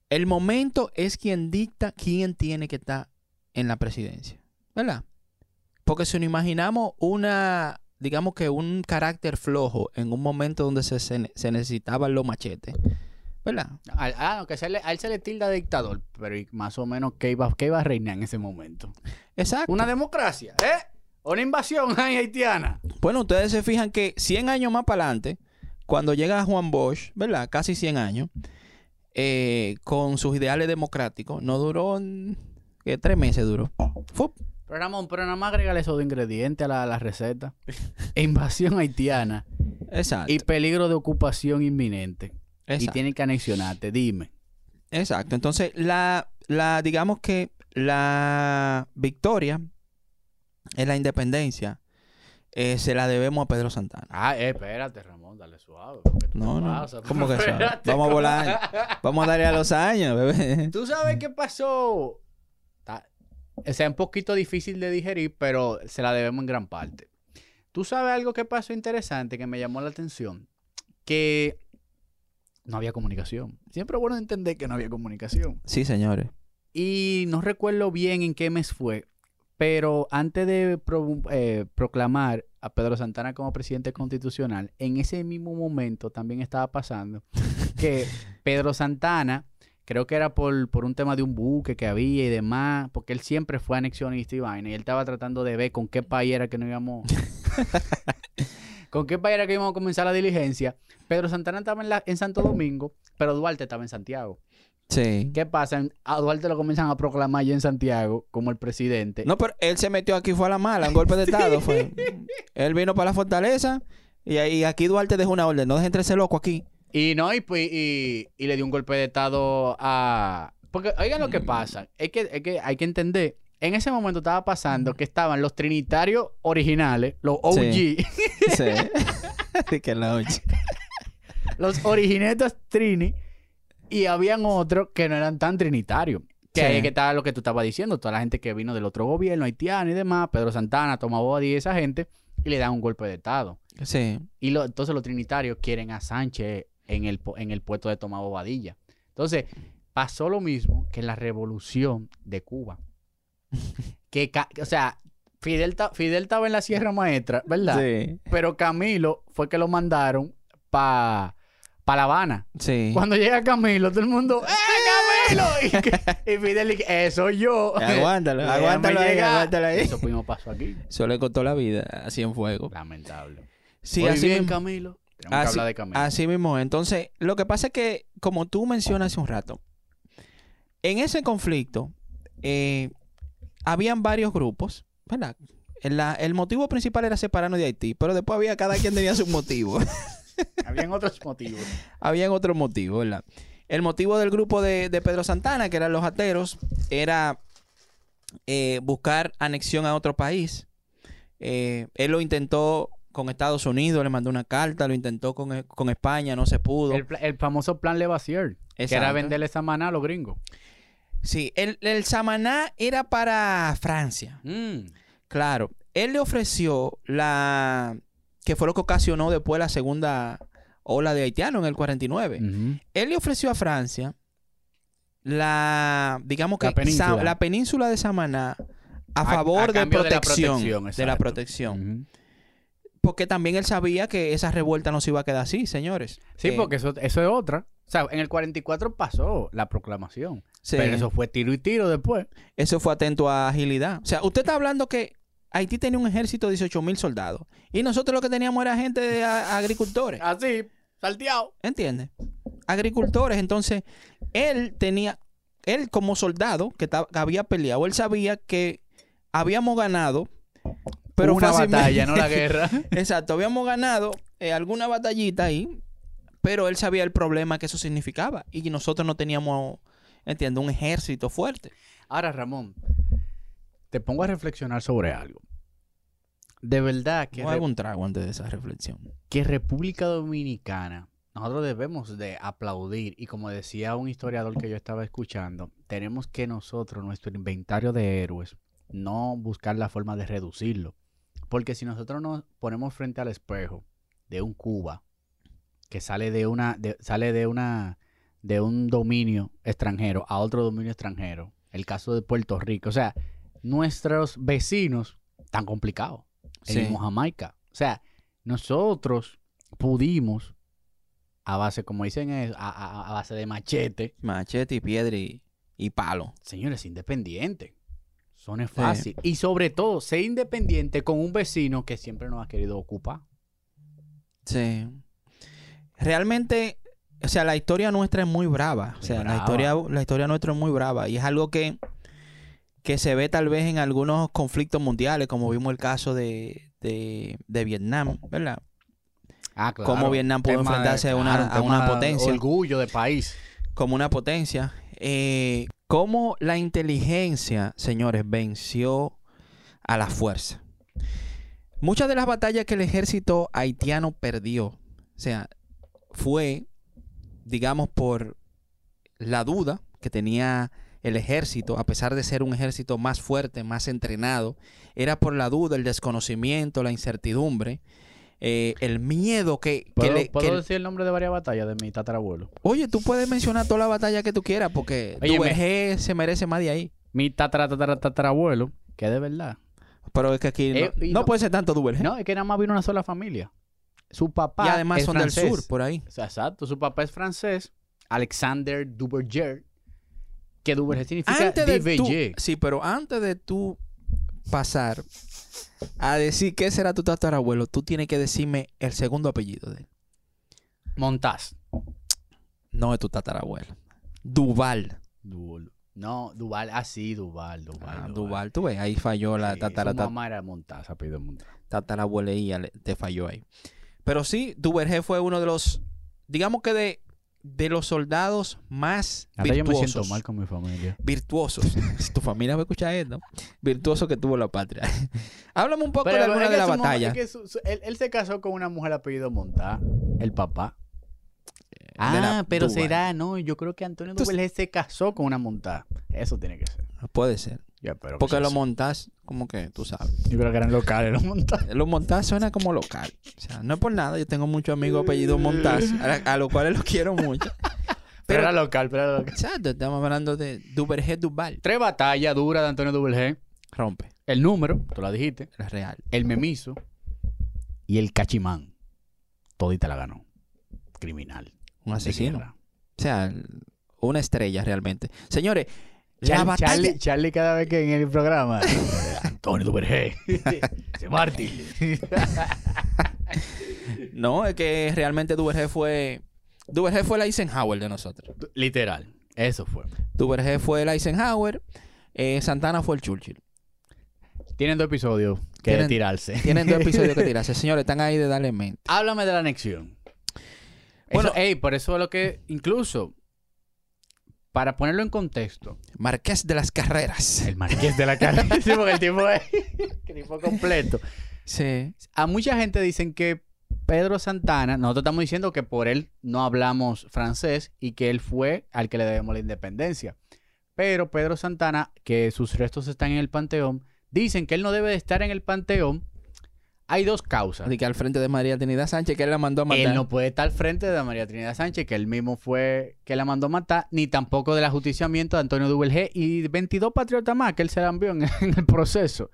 El momento es quien dicta quién tiene que estar en la presidencia, ¿verdad? Porque si nos imaginamos una, digamos que un carácter flojo en un momento donde se, se, necesitaban los machetes, ¿verdad? Al- Ah, no, que se le- a él se le tilda de dictador, pero más o menos ¿qué iba, qué iba a reinar en ese momento? Exacto. Una democracia, ¿eh? Una invasión haitiana. Bueno, ustedes se fijan que 100 años más para adelante, cuando llega Juan Bosch, ¿verdad? Casi 100 años, eh, con sus ideales democráticos, no duró, mm, que tres meses duró. Fup. Pero Ramón, pero nada más agregale esos ingredientes a la, a la receta. [LAUGHS] invasión haitiana Exacto. y peligro de ocupación inminente. Y exacto. tienen que anexionarte, dime. Exacto. Entonces, la, la, digamos que la victoria en la independencia eh, se la debemos a Pedro Santana. Ah, eh, espérate, Ramón, dale suave. ¿Qué te No, no. pasa? [LAUGHS] ¿Cómo que [LAUGHS] suave? Vamos a volar. Vamos a darle a los años, bebé. ¿Tú sabes qué pasó? O sea, un poquito difícil de digerir, pero se la debemos en gran parte. Tú sabes algo que pasó interesante que me llamó la atención, que no había comunicación. Siempre es bueno entender que no había comunicación. Sí, señores. Y no recuerdo bien en qué mes fue, pero antes de pro- eh, proclamar a Pedro Santana como presidente constitucional, en ese mismo momento también estaba pasando que [LAUGHS] Pedro Santana, creo que era por, por un tema de un buque que había y demás, porque él siempre fue anexionista y vaina, y él estaba tratando de ver con qué país era que no íbamos... [LAUGHS] con qué país era que íbamos a comenzar la diligencia. Pedro Santana estaba en, la- en Santo Domingo, pero Duarte estaba en Santiago. Sí. ¿Qué pasa? A Duarte lo comienzan a proclamar ya en Santiago como el presidente. No, pero él se metió aquí, fue a la mala, un golpe de estado. fue. [LAUGHS] Él vino para la fortaleza y ahí aquí Duarte dejó una orden. No dejen ese loco aquí. Y no, y, pues, y, y le dio un golpe de estado a... Porque, oigan lo que pasa. Es que, es que hay que entender. En ese momento estaba pasando que estaban los trinitarios originales, los OG, Sí. [LAUGHS] Sí. [LAUGHS] Que la oye. los originetas trini, y habían otros que no eran tan trinitarios. Que Sí. ahí que estaba lo que tú estabas diciendo, toda la gente que vino del otro gobierno, haitiano y demás, Pedro Santana, Tomás Bodi y esa gente, y le dan un golpe de estado. Sí. Y lo- entonces los trinitarios quieren a Sánchez en el, en el puesto de Tomás Bobadilla. Entonces, pasó lo mismo que en la revolución de Cuba. [LAUGHS] que, o sea, Fidel, Fidel estaba en la Sierra Maestra, ¿verdad? Sí. Pero Camilo fue que lo mandaron para pa La Habana. Sí. Cuando llega Camilo, todo el mundo, ¡eh, Camilo! [LAUGHS] Y, y Fidel dice, ¡eh, soy yo! [LAUGHS] Aguántalo, aguántalo ahí, aguántalo ahí. Eso mismo pasó aquí. Eso le costó la vida, así en fuego. Lamentable. Sí, así bien. Camilo. Tenemos que Así, hablar de Camilo. así mismo. Entonces, lo que pasa es que, como tú mencionas hace un rato, en ese conflicto, eh, habían varios grupos, ¿verdad? El, la- el motivo principal era separarnos de Haití, pero después había cada quien tenía su motivo. [LAUGHS] Habían otros motivos. Habían otros motivos, ¿verdad? El motivo del grupo de, de Pedro Santana, que eran los ateros, era eh, buscar anexión a otro país. Eh, él lo intentó con Estados Unidos, le mandó una carta, lo intentó con, eh, con España, no se pudo. El, famoso plan Levassier, que era venderle esa maná a los gringos. Sí, el, el Samaná era para Francia. Mm. Claro, él le ofreció la... que fue lo que ocasionó después la segunda ola de haitianos en el 49. Ujú. Él le ofreció a Francia la, digamos que La península. Sa- la península de Samaná a favor a de, cambio de la protección, protección, de la protección. Porque también él sabía que esa revuelta no se iba a quedar así, señores. Sí, Eh, porque eso, eso es otra. O sea, en el 44 pasó la proclamación. sí, Pero eso fue tiro y tiro después. eso fue atento a agilidad. O sea, usted está hablando que Haití tenía un ejército de 18 mil soldados y nosotros lo que teníamos era gente de a- agricultores. Así, salteado. ¿Entiendes? Agricultores. Entonces, él tenía, él como soldado que había peleado, él sabía que habíamos ganado, pero una fácilmente- batalla, no la [LAUGHS] guerra. Exacto, habíamos ganado eh, alguna batallita ahí, pero él sabía el problema que eso significaba y nosotros no teníamos, entiendo, un ejército fuerte. Ahora, Ramón, te pongo a reflexionar sobre algo. De verdad que, No hago un trago antes de esa reflexión. que República Dominicana, nosotros debemos de aplaudir y como decía un historiador que yo estaba escuchando, tenemos que nosotros, nuestro inventario de héroes, no buscar la forma de reducirlo. Porque si nosotros nos ponemos frente al espejo de un Cuba que sale de una, de- sale de una, de un dominio extranjero a otro dominio extranjero, el caso de Puerto Rico, o sea, nuestros vecinos tan complicados. El Sí. mismo Jamaica. O sea, nosotros pudimos, a base, como dicen, a, a- a base de machete, Machete y piedra y, y palo. señores, independiente. Eso no es fácil. Y sobre todo, ser independiente con un vecino que siempre nos ha querido ocupar. Sí. Realmente, o sea, la historia nuestra es muy brava. O sea, la historia, la historia nuestra es muy brava. Y es algo que, que se ve tal vez en algunos conflictos mundiales, como vimos el caso de, de, de Vietnam, ¿verdad? Ah, claro. Cómo Vietnam pudo de- enfrentarse a una- claro, a una potencia. Orgullo de país. Como una potencia. Eh, cómo la inteligencia, señores, venció a la fuerza. Muchas de las batallas que el ejército haitiano perdió, o sea, fue, digamos, por la duda que tenía el ejército, a pesar de ser un ejército más fuerte, más entrenado, era por la duda, el desconocimiento, la incertidumbre, eh, el miedo que, que ¿Puedo, le... puedo que- decir el nombre de varias batallas de mi tatarabuelo? Oye, tú puedes mencionar toda la batalla que tú quieras porque Oye, tu me- vejez se merece más de ahí. Mi tatara, tatara, tatarabuelo, que de verdad. Pero es que aquí no, Eh, no no- puede ser tanto Duvergé. No, es que nada más vino una sola familia. Su papá y además es son francés. del sur, por ahí. O sea, exacto. Su papá es francés, Alexander Duverger, que Duverger significa Antes de tú, sí, pero antes de tú pasar a decir que ese era tu tatarabuelo, tú tienes que decirme el segundo apellido de él. Montaz. No es tu tatarabuelo. Duval. Duval. No, Duval, ah, sí, Duval, Duval. Ah, Duval, tú ves, ahí falló la Sí, tatara, su mamá era Montaz, apellido Montaz. tatarabueleía, le- te falló ahí. Pero sí, Duvergé fue uno de los, digamos que de, de los soldados más Ahora yo me siento virtuosos. mal con mi familia. virtuosos. [LAUGHS] si tu familia va a escuchar esto, virtuoso que tuvo la patria. [LAUGHS] Háblame un poco de Pero alguna es de la batalla. es que su- su- él, él se casó con una mujer apellido Montaz, el papá. de la Ah, pero Duval. será, no, yo creo que Antonio Duval se casó con una Montaz. Eso tiene que ser. Puede ser. Que Porque sea lo así. montás, como que tú sabes. Yo creo que eran locales los Montaz. Los montás suena como local. O sea, no es por nada. Yo tengo muchos amigos apellidos montás, a, a los cuales los quiero mucho. Pero [LAUGHS] Pero- era local, pero era local. Exacto, estamos hablando de Duvergé Duval. Tres batallas duras de Antonio Duval Rompe, El número, tú la dijiste. es real. El memiso y el cachimán. Todita la ganó. Criminal. Un asesino. O sea, una estrella realmente. Señores, la Charlie, batalla... Charlie, Charlie cada vez que en el programa. [LAUGHS] Antonio Duvergé. [LAUGHS] Ese mártir. [LAUGHS] No, es que realmente Duvergé fue... Duvergé fue el Eisenhower de nosotros. Literal. Eso fue. Duvergé fue el Eisenhower. eh, Santana fue el Churchill. Tienen dos episodios que Tienen- tirarse. Tienen dos episodios que tirarse. Señores, están ahí de darle mente. Háblame de la anexión. Bueno- Bueno, ey, por eso es lo que, incluso, para ponerlo en contexto, Marqués de las Carreras. el marqués de la cara, [LAUGHS] sí, porque el tipo es [LAUGHS] el tipo completo. Sí. A mucha gente dicen que Pedro Santana, nosotros estamos diciendo que por él no hablamos francés y que él fue al que le debemos la independencia. Pero Pedro Santana, que sus restos están en el panteón, dicen que él no debe de estar en el panteón. Hay dos causas. Así que al frente de María Trinidad Sánchez, que él la mandó a matar. Él no puede estar al frente de María Trinidad Sánchez, que él mismo fue que la mandó a matar, ni tampoco del ajusticiamiento de Antonio Duvergé y 22 patriotas más que él se la envió en, [LAUGHS] en el proceso.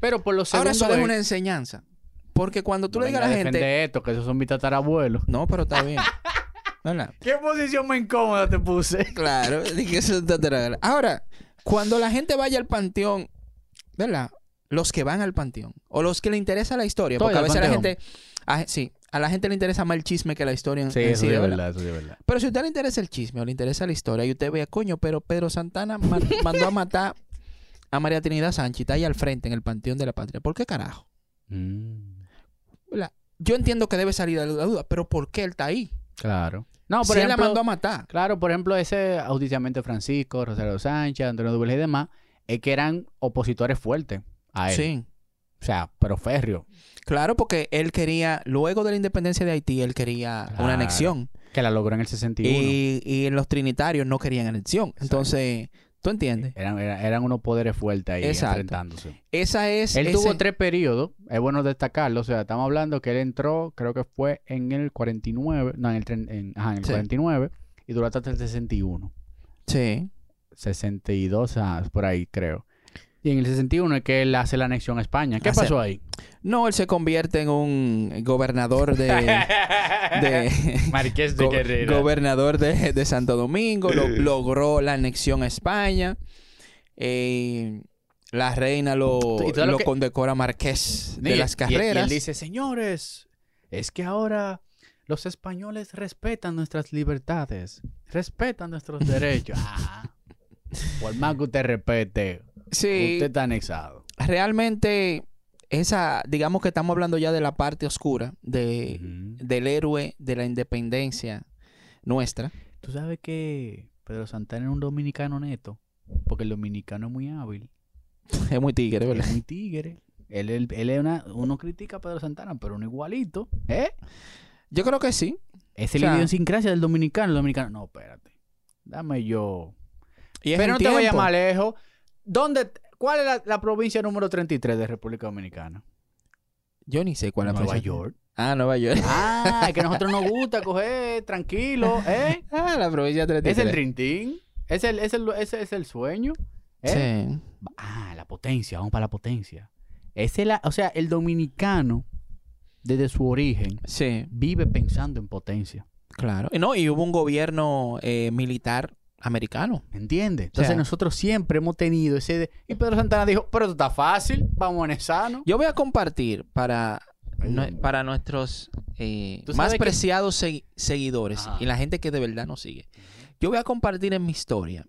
Pero por lo segundo Ahora eso es una enseñanza. Porque cuando tú no le digas a la gente... esto, que esos son mis tatarabuelos. No, pero está bien. [LAUGHS] ¿Qué posición más incómoda te puse? [LAUGHS] Claro. dije, eso. Ahora, cuando la gente vaya al panteón, ¿verdad? Los que van al panteón. O los que le interesa la historia. Todo Porque a veces a la panteón. gente... a- sí, a la gente le interesa más el chisme que la historia Sí, en eso sí, es ¿verdad? eso sí es verdad. Pero si a usted le interesa el chisme o le interesa la historia y usted vea, coño, pero Pedro Santana ma- [LAUGHS] mandó a matar a María Trinidad Sánchez está ahí al frente en el Panteón de la Patria. ¿Por qué carajo? Mm. Yo entiendo que debe salir de la duda, pero ¿por qué él está ahí? claro. No, por si él la mandó a matar. claro, por ejemplo, ese ajusticiamiento de Francisco, Rosario Sánchez, Antonio Duvergé y demás, es que eran opositores fuertes a él. Sí. O sea, pero férreo. Claro, porque él quería, luego de la independencia de Haití, él quería Claro. una anexión. Que la logró en el 61. Y, y los trinitarios no querían anexión. Entonces, ¿tú entiendes? Eran, eran, eran unos poderes fuertes ahí Exacto. enfrentándose. Esa es... Él ese- tuvo tres periodos, es bueno destacarlo, o sea, estamos hablando que él entró, creo que fue en el 49, no, en el, en, ajá, en el Sí. 49 y duró hasta el 61. Sí. 62, ah, por ahí creo. Y en el 61 es que él hace la anexión a España. ¿Qué Hace- pasó ahí? No, él se convierte en un gobernador de... de [LAUGHS] Marqués go- gobernador de, de Santo Domingo, lo- logró la anexión a España. eh, la reina lo, lo lo que- condecora marqués de Y- las y- carreras. Y, él dice, señores, es que ahora los españoles respetan nuestras libertades, respetan nuestros derechos. [LAUGHS] Ah, por más que usted respete, sí, usted está anexado. realmente esa, digamos que estamos hablando ya de la parte oscura de, del héroe de la independencia nuestra. Tú sabes que Pedro Santana es un dominicano neto, porque el dominicano es muy hábil, Es muy tigre, ¿verdad? es muy tigre. Él, él- él es una, uno critica a Pedro Santana, pero uno igualito, ¿eh? Yo creo que sí. O es la sea- idiosincrasia del dominicano. El dominicano, no, espérate. Dame yo. Y Pero el no te vayas tiempo. más lejos. ¿Dónde, ¿Cuál es la, la provincia número 33 de República Dominicana? Yo ni sé cuál es la Nueva provincia. York. Ah, Nueva York. [LAUGHS] Ah, es que a nosotros nos [LAUGHS] gusta coger tranquilo, ¿eh? [LAUGHS] ah, la provincia 33. Es el rintín. Es el, es el, ese es el sueño. ¿eh? Sí. Ah, la potencia, vamos para la potencia. Ese la, o sea, el dominicano, desde su origen, Sí, vive pensando en potencia. claro. Y no, y hubo un gobierno eh, militar americano. ¿Me entiendes? Entonces sea- nosotros siempre hemos tenido ese... de- Y Pedro Santana dijo, pero esto está fácil, vamos en el sano. Yo voy a compartir para, para nuestros eh, más que- preciados segui- seguidores Ajá. y la gente que de verdad nos sigue. Yo voy a compartir en mi historia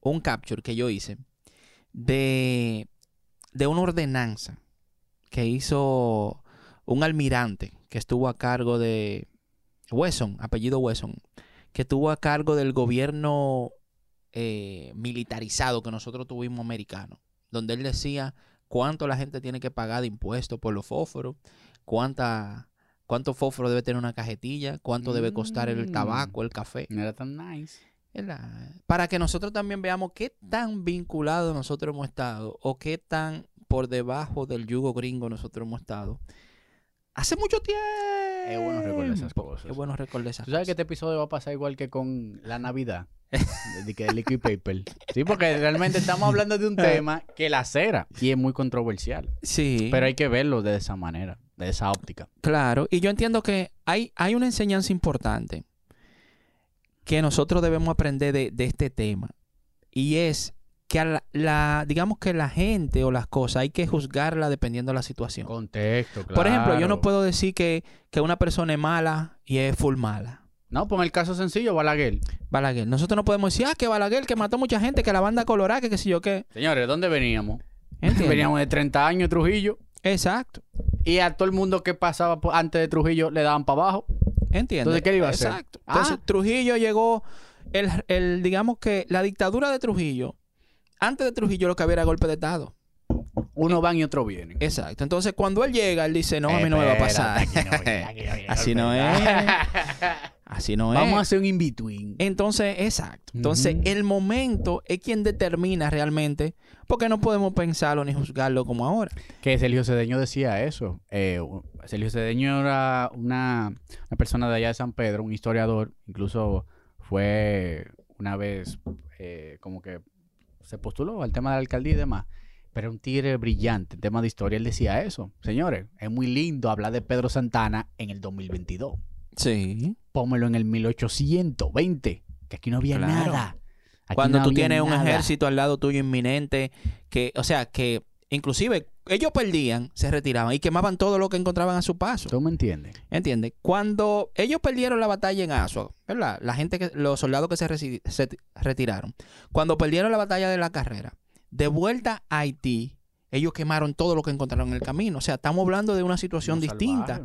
un capture que yo hice de, de una ordenanza que hizo un almirante que estuvo a cargo de Wesson, apellido Wesson, que estuvo a cargo del gobierno eh, militarizado que nosotros tuvimos americano, donde él decía cuánto la gente tiene que pagar de impuestos por los fósforos, cuánta, cuánto fósforo debe tener una cajetilla, cuánto debe costar el Mm. tabaco, el café. No era tan nice. ¿verdad? Para que nosotros también veamos qué tan vinculados nosotros hemos estado o qué tan por debajo del yugo gringo nosotros hemos estado. Hace mucho tiempo. Es bueno recordar esas cosas. Es bueno recordar esas ¿Tú sabes que este episodio va a pasar igual que con la Navidad? [LAUGHS] de, que liquid paper. Sí, porque realmente estamos hablando de un [LAUGHS] tema que la cera y es muy controversial. Sí, Pero hay que verlo de esa manera, de esa óptica. claro. Y yo entiendo que hay, hay una enseñanza importante que nosotros debemos aprender de, de este tema. Y es que a la, la- digamos que la gente o las cosas hay que juzgarla dependiendo de la situación. Contexto, claro. Por ejemplo, yo no puedo decir que, que una persona es mala y es full mala. No, pon el caso sencillo, Balaguer. Balaguer. Nosotros no podemos decir, ah, que Balaguer, que mató mucha gente, que la banda colorada, que qué sé yo qué. Señores, ¿dónde veníamos? ¿Entiendes? [LAUGHS] Veníamos de 30 años Trujillo. Exacto. Y a todo el mundo que pasaba antes de Trujillo le daban para abajo. ¿Entiendes? Entonces, ¿qué le iba a hacer? Exacto. Entonces, Ah. Trujillo llegó, el, el, digamos que la dictadura de Trujillo, antes de Trujillo lo que había era golpe de Estado. Uno van y otro vienen. Exacto. Entonces, cuando él llega, él dice, no, a mí no me va a pasar. Así no es. [LAUGHS] Así no es. Vamos a hacer un in-between. Entonces, exacto. Entonces, el momento es quien determina realmente, porque no podemos pensarlo ni juzgarlo como ahora. Que Sergio Cedeño decía eso. Eh, Sergio Cedeño era una, una persona de allá de San Pedro, un historiador. Incluso fue una vez eh, como que se postuló al tema de la alcaldía y demás. Pero un tigre brillante en tema de historia. Él decía eso. Señores, es muy lindo hablar de Pedro Santana en el 2022. Sí. Pómelo en el 1820, que aquí no había Claro. nada. Aquí Cuando no tú tienes un ejército al lado tuyo inminente, que, o sea, que inclusive ellos perdían, se retiraban y quemaban todo lo que encontraban a su paso. ¿Tú me entiendes? ¿Entiendes? Cuando ellos perdieron la batalla en Asua, ¿verdad? La gente que, los soldados que se, retiraron. Cuando perdieron la batalla de la carrera, de vuelta a Haití, ellos quemaron todo lo que encontraron en el camino. O sea, estamos hablando de una situación distinta.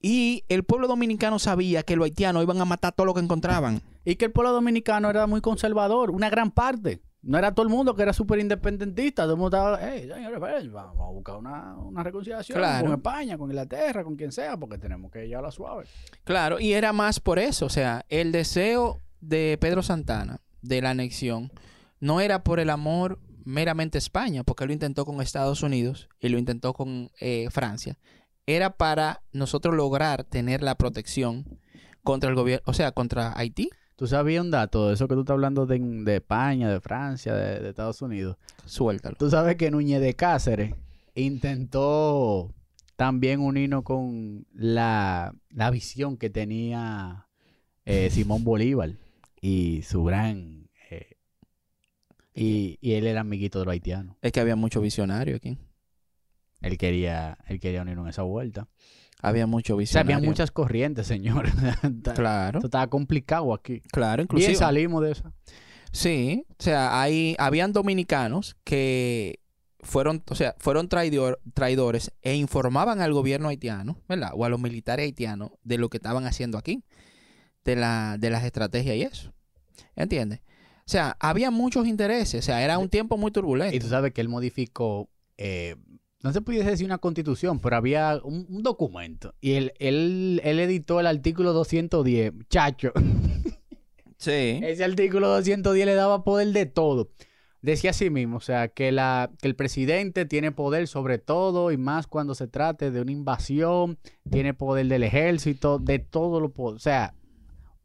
Y el pueblo dominicano sabía que los haitianos iban a matar todo lo que encontraban. Y que el pueblo dominicano era muy conservador, una gran parte. No era todo el mundo que era súper independentista. Todo el mundo estaba, hey, señores, pues, vamos a buscar una, una reconciliación Claro. con España, con Inglaterra, con quien sea, porque tenemos que llevarla suave. Claro, y era más por eso. O sea, el deseo de Pedro Santana de la anexión no era por el amor meramente a España, porque él lo intentó con Estados Unidos y lo intentó con eh, Francia. Era para nosotros lograr tener la protección contra el gobierno, o sea, contra Haití. ¿Tú sabías un dato de eso que tú estás hablando de, de España, de Francia, de, de Estados Unidos? Suéltalo. Tú sabes que Núñez de Cáceres intentó también unirnos con la, la visión que tenía eh, [LAUGHS] Simón Bolívar y su gran... eh, y, y él era amiguito de los haitianos. Es que había mucho visionario aquí. Él quería, él quería unirnos en esa vuelta. Había mucho O sea, visionario. había muchas corrientes, señor. [LAUGHS] Claro, Esto estaba complicado aquí. claro, Bien inclusive. salimos de esa. Sí, o sea, hay, habían dominicanos que fueron, o sea, fueron traidor- traidores e informaban al gobierno haitiano, ¿verdad? O a los militares haitianos de lo que estaban haciendo aquí, de, la, de las estrategias y eso. ¿Entiendes? O sea, había muchos intereses, o sea, era un tiempo muy Y turbulento. tú sabes que él modificó, eh, no se pudiese decir una constitución, pero había un, un documento. Y él, él, él editó el artículo 210, chacho. Sí. [LAUGHS] Ese artículo 210 le daba poder de todo. Decía así mismo, o sea, que, la, que el presidente tiene poder sobre todo y más cuando se trate de una invasión, tiene poder del ejército, de todo lo poder. O sea,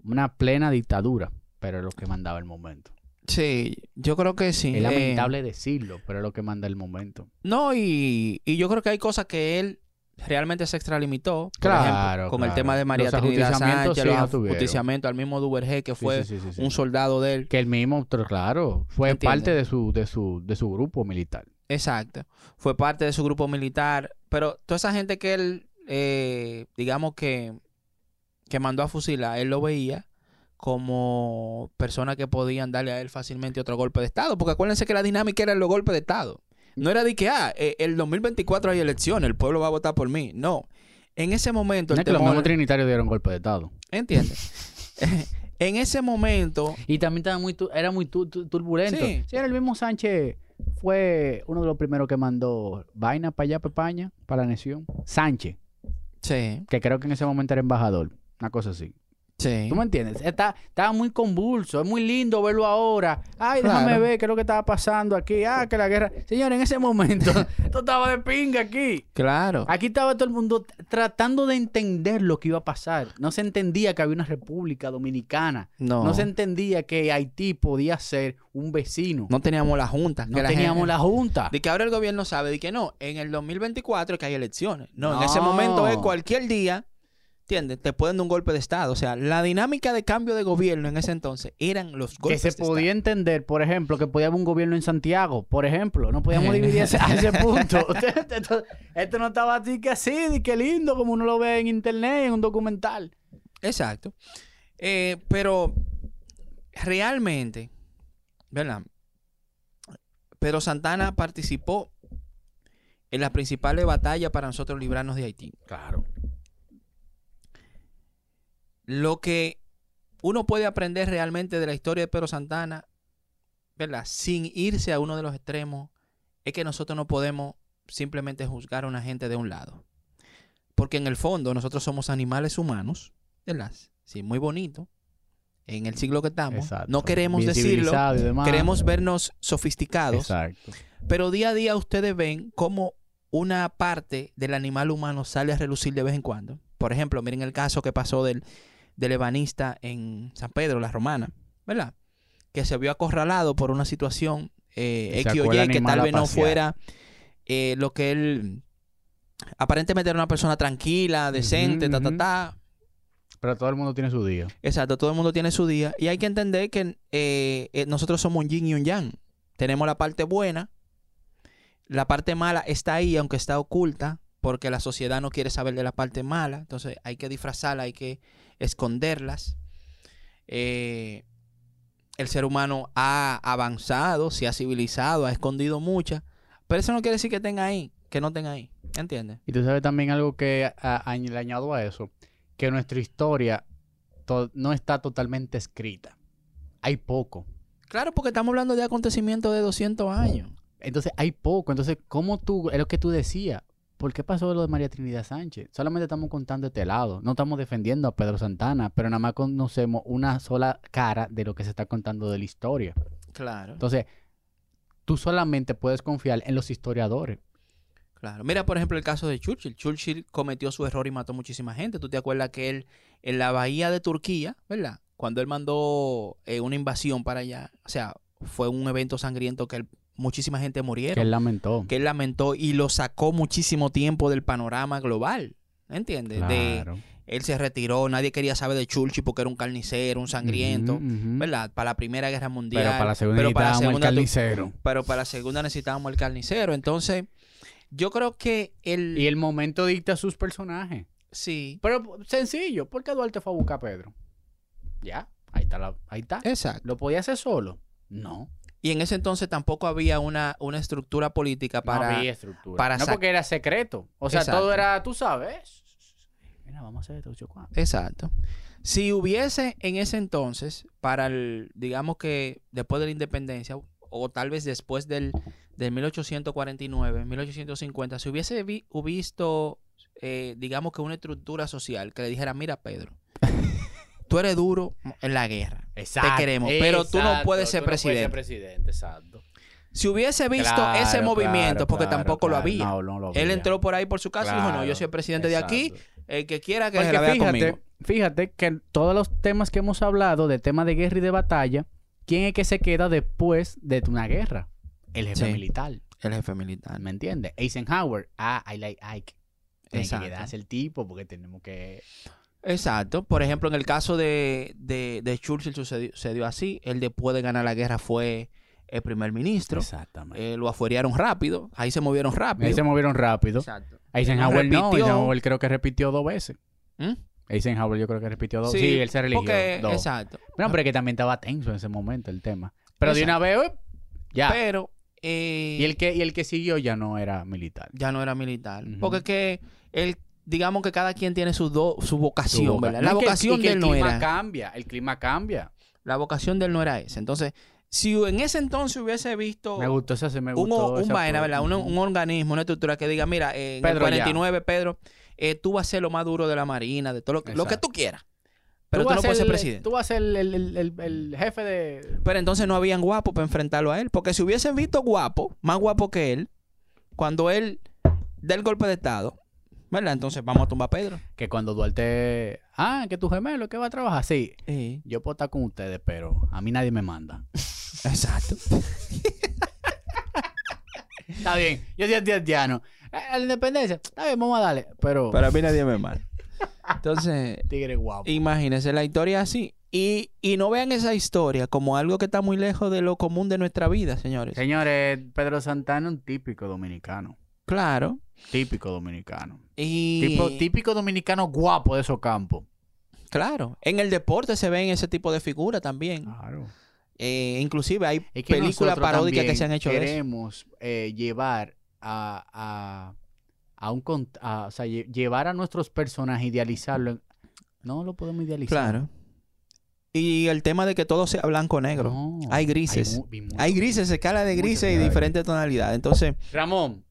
una plena dictadura, pero es lo que mandaba el momento. Sí, yo creo que sí. Es Eh, lamentable decirlo, pero es lo que manda el momento. no, y, y yo creo que hay cosas que él realmente se extralimitó. Por Claro, ejemplo, con el tema de María Los Trinidad Sánchez, sí los ajusticiamientos al mismo Duvergé, que fue sí, sí, un soldado de él. Que el mismo, claro, fue ¿Entiendes? parte de su, de su, de su grupo militar. Exacto. Fue parte de su grupo militar. Pero toda esa gente que él, eh, digamos que, que mandó a fusilar, él lo veía como personas que podían darle a él fácilmente otro golpe de Estado. Porque acuérdense que la dinámica era los golpes de Estado. No era de que, ah, eh, el 2024 hay elecciones, el pueblo va a votar por mí. No. En ese momento, No el es que los mismos trinitarios dieron golpe de Estado. ¿Entiendes? [LAUGHS] en ese momento, Y también estaba muy tu- era muy tu- tu- turbulento. Sí. Sí. era el mismo Sánchez fue uno de los primeros que mandó vaina para allá, para España, para la nación. Sánchez, sí, que creo que en ese momento era embajador. Una cosa así. Sí. ¿Tú me entiendes? Está, estaba muy convulso. Es muy lindo verlo ahora. Ay, déjame Claro. ver qué es lo que estaba pasando aquí. Ah, que la guerra. Señor, en ese momento, [LAUGHS] [LAUGHS] esto estaba de pinga aquí. Claro. Aquí estaba todo el mundo tratando de entender lo que iba a pasar. No se entendía que había una república dominicana. No. No se entendía que Haití podía ser un vecino. No teníamos la junta. No la teníamos gente- la junta. De que ahora el gobierno sabe de que no, en el 2024 es que hay elecciones. No, en ese No. momento es cualquier día, ¿entiendes? Te pueden dar un golpe de Estado. O sea, la dinámica de cambio de gobierno en ese entonces eran los Que golpes se de podía entender, por ejemplo, que podía haber un gobierno en Santiago, por ejemplo. No podíamos Eh. dividir ese- a ese punto. [LAUGHS] esto, esto no estaba así que así, de que lindo, como uno lo ve en internet, en un documental. Estado. Exacto. Eh, pero realmente, ¿verdad? Pero Santana participó en las principales batallas para nosotros librarnos de Haití. Claro. Lo que uno puede aprender realmente de la historia de Pedro Santana, ¿verdad? Sin irse a uno de los extremos, es que nosotros no podemos simplemente juzgar a una gente de un lado. Porque en el fondo nosotros somos animales humanos, ¿verdad? Sí, muy bonito. En el siglo que estamos. Exacto. No queremos Bien decirlo. Queremos vernos sofisticados. Exacto. Pero día a día ustedes ven cómo una parte del animal humano sale a relucir de vez en cuando. Por ejemplo, miren el caso que pasó del, del ebanista en San Pedro, la Romana, ¿verdad? Que se vio acorralado por una situación eh, X o Y que tal vez no fuera eh, lo que él... Aparentemente era una persona tranquila, decente, ta, ta, ta. Pero todo el mundo tiene su día. Exacto, todo el mundo tiene su día. Y hay que entender que eh, nosotros somos un yin y un yang. Tenemos la parte buena. La parte mala está ahí, aunque está oculta, porque la sociedad no quiere saber de la parte mala. Entonces hay que disfrazarla, hay que esconderlas. Eh, el ser humano ha avanzado, se ha civilizado, ha escondido muchas. Pero eso no quiere decir que tenga ahí, que no tenga ahí. ¿Entiendes? Y tú sabes también algo que a- a- le añado a eso, que nuestra historia to- no está totalmente escrita. Hay poco. Claro, porque estamos hablando de acontecimientos de 200 años. Entonces hay poco. Entonces, ¿cómo tú, es lo que tú decías? ¿Por qué pasó lo de María Trinidad Sánchez? Solamente estamos contando este lado. No estamos defendiendo a Pedro Santana, pero nada más conocemos una sola cara de lo que se está contando de la historia. Claro. Entonces, tú solamente puedes confiar en los historiadores. Claro. Mira, por ejemplo, el caso de Churchill. Churchill cometió su error y mató muchísima gente. ¿Tú te acuerdas que él, en la bahía de Turquía, ¿verdad? Cuando él mandó eh, una invasión para allá, o sea, fue un evento sangriento que él- muchísima gente Que murieron, él lamentó. que él lamentó y lo sacó muchísimo tiempo del panorama global. ¿Entiendes? De, Claro. él se retiró, nadie quería saber de Churchill porque era un carnicero, un sangriento. ¿verdad? Para la Primera Guerra Mundial. Pero para la segunda pero para la necesitábamos el carnicero. pero para la segunda necesitábamos el carnicero. Entonces, yo creo que el... Y el momento dicta sus personajes. Sí, Pero sencillo, ¿por qué Duarte fue a buscar a Pedro? Ya, ahí está. la- ahí está. exacto. ¿Lo podía hacer solo? No. Y en ese entonces tampoco había una, una estructura política para... no había estructura. para no porque era secreto. O sea, Exacto. todo era, tú sabes. Mira, vamos a hacer esto. yo. Exacto. Si hubiese en ese entonces, para el, digamos que después de la independencia, o tal vez después del, del 1849, 1850, si hubiese vi- visto, eh, digamos que una estructura social que le dijera, mira Pedro, tú eres duro en la guerra, Exacto. te queremos, pero tú no exacto, puedes ser tú no puedes presidente. presidente, exacto. Si hubiese visto Claro, ese movimiento, claro, porque claro, tampoco lo había. No, no lo Él entró por ahí por su casa y dijo, no, yo soy el presidente de aquí, exacto. el que quiera que Porque se la vea fíjate, conmigo. fíjate que todos los temas que hemos hablado de tema de guerra y de batalla, ¿quién es que se queda después de una guerra? El jefe Sí. militar. El jefe militar. ¿Me entiendes? Eisenhower. Ah, I like Ike. Tiene Exacto. que quedarse el tipo porque tenemos que... Exacto. Por ejemplo, en el caso de, de, de Churchill sucedió, sucedió así. Él después de ganar la guerra fue el primer ministro. Exactamente. Eh, lo afuerearon rápido. Ahí se movieron rápido. Ahí se movieron rápido. Exacto. Eisenhower no. Eisenhower creo que repitió dos veces. ¿Mm? Eisenhower yo creo que repitió dos. Sí, él se religió. porque- dos. Exacto. No, pero es que también estaba tenso en ese momento el tema. Pero de una vez, ya. Pero eh, y, el que, y el que siguió ya no era militar. ya no era militar. Porque es que él, digamos que cada quien tiene su, do- su vocación, Su ¿verdad? No, La el- vocación que de él el no clima era. cambia, el clima cambia. La vocación de él no era esa. Entonces, si en ese entonces hubiese visto Me gustó esa, se me un, gustó. un esa vaina, ¿verdad? Un, un organismo, una estructura que diga, mira, eh, en Pedro, el ya. 49, Pedro, eh, tú vas a ser lo más duro de la Marina, de todo lo, que- lo que tú quieras. Pero tú, no puedes ser el- presidente. Tú vas a ser el, el- el- el- el jefe de... Pero entonces no habían guapos para enfrentarlo a él. Porque si hubiesen visto guapo, más guapo que él, cuando él da el golpe de Estado, ¿verdad? Entonces vamos a tumbar a Pedro. Que cuando Duarte... Ah, que tu gemelo, que va a trabajar. Sí, Sí. yo puedo estar con ustedes, pero a mí nadie me manda. [LAUGHS] Exacto. Está bien, yo soy antihaitiano. Eh, La independencia, está bien, vamos a darle. Pero... Para mí nadie me manda. Entonces, Tigre guapo. imagínense la historia así. Y, y no vean esa historia como algo que está muy lejos de lo común de nuestra vida, señores. Señores, Pedro Santana es un típico dominicano. Claro. Típico dominicano. Y Tipo, típico dominicano guapo de esos campos. claro, en el deporte se ven ese tipo de figuras también. Claro. Eh, inclusive hay Es que películas paródicas que se han hecho de eso. queremos eh, llevar a, a, a un a- o sea, lle- llevar a nuestros personajes, idealizarlo. en- No lo podemos idealizar. Claro. Y el tema de que todo sea blanco o negro. No, hay grises. mu- y mucho- Hay grises, escala de grises y hay. diferentes tonalidades. Entonces, Ramón,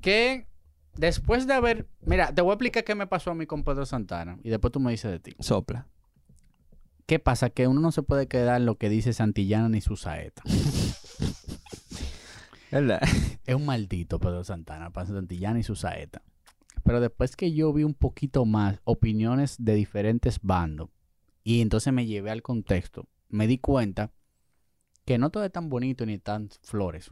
que después de haber... Mira, te voy a explicar qué me pasó a mí con Pedro Santana y después tú me dices de ti. sopla. ¿Qué pasa? Que uno no se puede quedar en lo que dice Santillana ni su saeta. [LAUGHS] ¿Verdad? Es un maldito Pedro Santana, para Santillana y su saeta. Pero después que yo vi un poquito más opiniones de diferentes bandos y entonces me llevé al contexto, me di cuenta que no todo es tan bonito ni tan flores.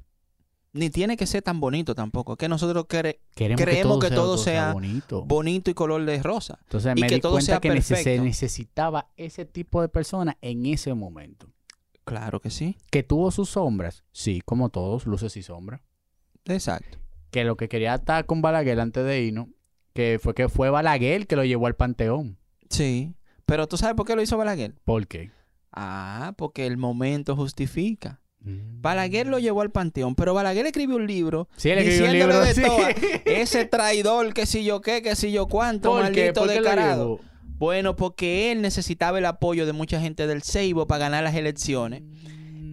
Ni tiene que ser tan bonito tampoco. Es que nosotros quere- Queremos Creemos que todo sea bonito. bonito y color de rosa. Entonces y me que di todo cuenta sea que nece- se perfecto. necesitaba ese tipo de persona en ese momento. Claro que sí. Que tuvo sus sombras, sí, como todos, luces y sombras. Exacto. Que lo que quería estar con Balaguer antes de irnos, que fue que fue Balaguer que lo llevó al panteón. Sí. Pero tú sabes por qué lo hizo Balaguer. ¿Por qué? Ah, porque el momento justifica. Mm. Balaguer lo llevó al panteón, pero Balaguer escribió un libro Sí, él escribió un diciéndole libro. de sí. todo. [LAUGHS] Ese traidor, que si yo qué, que si yo cuánto, maldito ¿Por descarado. Bueno, porque él necesitaba el apoyo de mucha gente del Seibo para ganar las elecciones.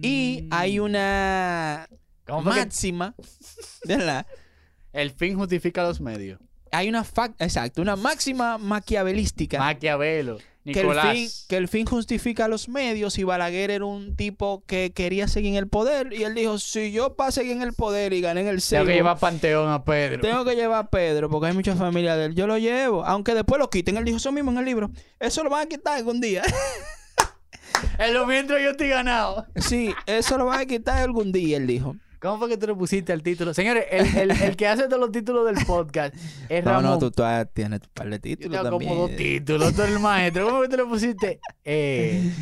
Y hay una ¿Cómo fue que máxima, ¿verdad? El fin justifica los medios. Hay una fac- exacto, una máxima maquiavelística Maquiavelo. Que el, fin, que el fin justifica los medios y Balaguer era un tipo que quería seguir en el poder y él dijo, si yo para seguir en el poder y gané en el Tengo Seibo, que llevar Panteón a Pedro. tengo que llevar a Pedro porque hay mucha familia de él, yo lo llevo, aunque después lo quiten, él dijo eso mismo en el libro, eso lo van a quitar algún día. [LAUGHS] En lo mientras yo estoy ganado. sí, eso lo van a quitar algún día, él dijo. ¿Cómo fue que tú le pusiste al título? Señores, el, el- el que hace todos los títulos del podcast es No, Ramón. no, tú, tú ah, tienes tu par de Yo títulos tengo también. como dos títulos, tú eres el maestro. ¿Cómo que tú le pusiste? Eh,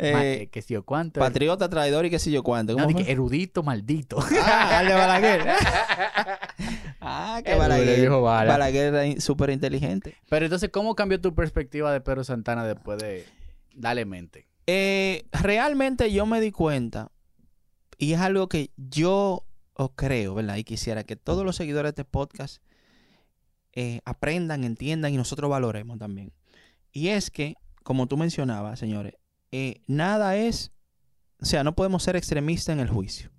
Eh, eh, que si yo cuánto. Patriota, traidor y qué sé yo cuánto. No, ¿Cómo dije, erudito maldito. [LAUGHS] Ah, el de Balaguer. [LAUGHS] ah, que Balaguer. le dijo Bala. Balaguer era in- súper inteligente. Pero entonces, ¿cómo cambió tu perspectiva de Pedro Santana después de Dale Mente? Eh, realmente yo me di cuenta, y es algo que yo creo, ¿verdad? Y quisiera que todos los seguidores de este podcast eh, aprendan, entiendan y nosotros valoremos también. Y es que, como tú mencionabas, señores, eh, nada es, o sea, no podemos ser extremistas en el juicio.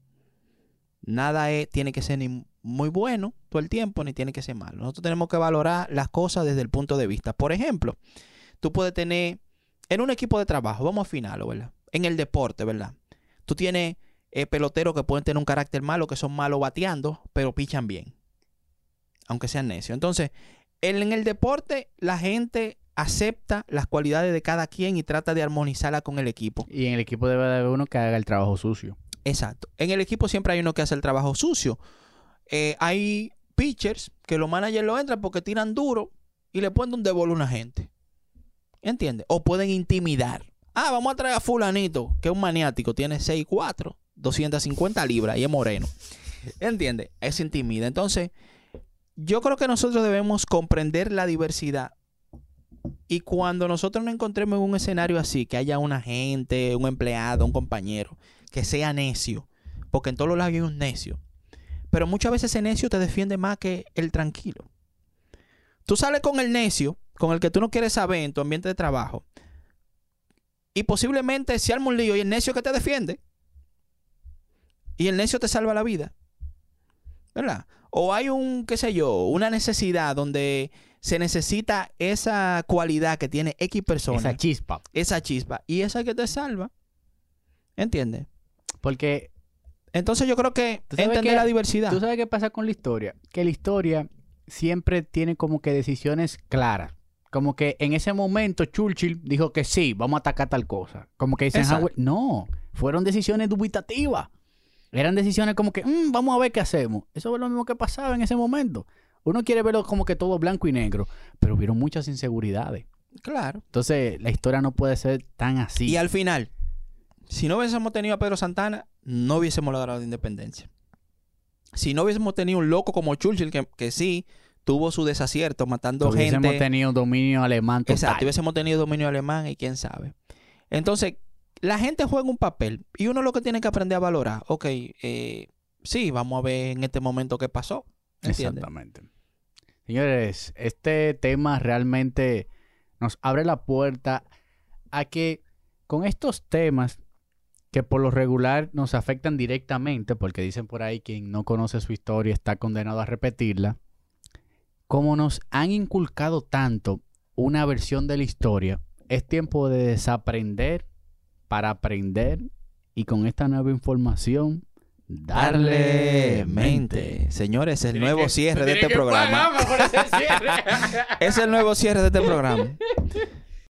Nada tiene que ser ni muy bueno todo el tiempo, ni tiene que ser malo. Nosotros tenemos que valorar las cosas desde el punto de vista. Por ejemplo, tú puedes tener en un equipo de trabajo, vamos a final, ¿verdad? En el deporte, ¿verdad? Tú tienes eh, peloteros que pueden tener un carácter malo, que son malos bateando, pero pichan bien. Aunque sean necios. Entonces, en el deporte, la gente acepta las cualidades de cada quien y trata de armonizarla con el equipo. Y en el equipo debe haber uno que haga el trabajo sucio. Exacto. En el equipo siempre hay uno que hace el trabajo sucio. Eh, hay pitchers que los managers lo entran porque tiran duro y le ponen un devol a una gente. ¿Entiendes? O pueden intimidar. Ah, vamos a traer a fulanito, que es un maniático, tiene 6'4, 250 libras y es moreno. ¿Entiendes? Es intimida. Entonces, yo creo que nosotros debemos comprender la diversidad. Y cuando nosotros nos encontremos en un escenario así, que haya un agente, un empleado, un compañero, que sea necio, porque en todos los lados hay un necio. Pero muchas veces ese necio te defiende más que el tranquilo. Tú sales con el necio, con el que tú no quieres saber en tu ambiente de trabajo, y posiblemente se arma un lío y el necio que te defiende, y el necio te salva la vida. ¿Verdad? O hay un, qué sé yo, una necesidad donde se necesita esa cualidad que tiene X persona. Esa chispa. Esa chispa. Y esa que te salva. ¿Entiendes? Porque Entonces yo creo que ¿Tú sabes entender la diversidad. tú sabes qué pasa con la historia. Que la historia siempre tiene como que decisiones claras. Como que en ese momento Churchill dijo que sí, vamos a atacar tal cosa. Como que Eisenhower... No, fueron decisiones dubitativas. Eran decisiones como que, "Mm, vamos a ver qué hacemos. Eso es lo mismo que pasaba en ese momento. Uno quiere verlo como que todo blanco y negro, pero hubieron muchas inseguridades. Claro. Entonces, la historia no puede ser tan así. Y al final, si no hubiésemos tenido a Pedro Santana, no hubiésemos logrado la independencia. Si no hubiésemos tenido un loco como Churchill, que, que sí tuvo su desacierto matando Hubiésemos gente. tenido dominio alemán total. Exacto, hubiésemos tenido dominio alemán y quién sabe. Entonces, la gente juega un papel y uno lo que tiene que aprender a valorar. Ok, eh, sí, vamos a ver en este momento qué pasó. Exactamente. Señores, este tema realmente nos abre la puerta a que con estos temas que por lo regular nos afectan directamente, porque dicen por ahí quien no conoce su historia está condenado a repetirla, como nos han inculcado tanto una versión de la historia, es tiempo de desaprender para aprender y con esta nueva información Darle mente. Señores, el nuevo cierre de este programa. [LAUGHS] es el nuevo cierre de este programa.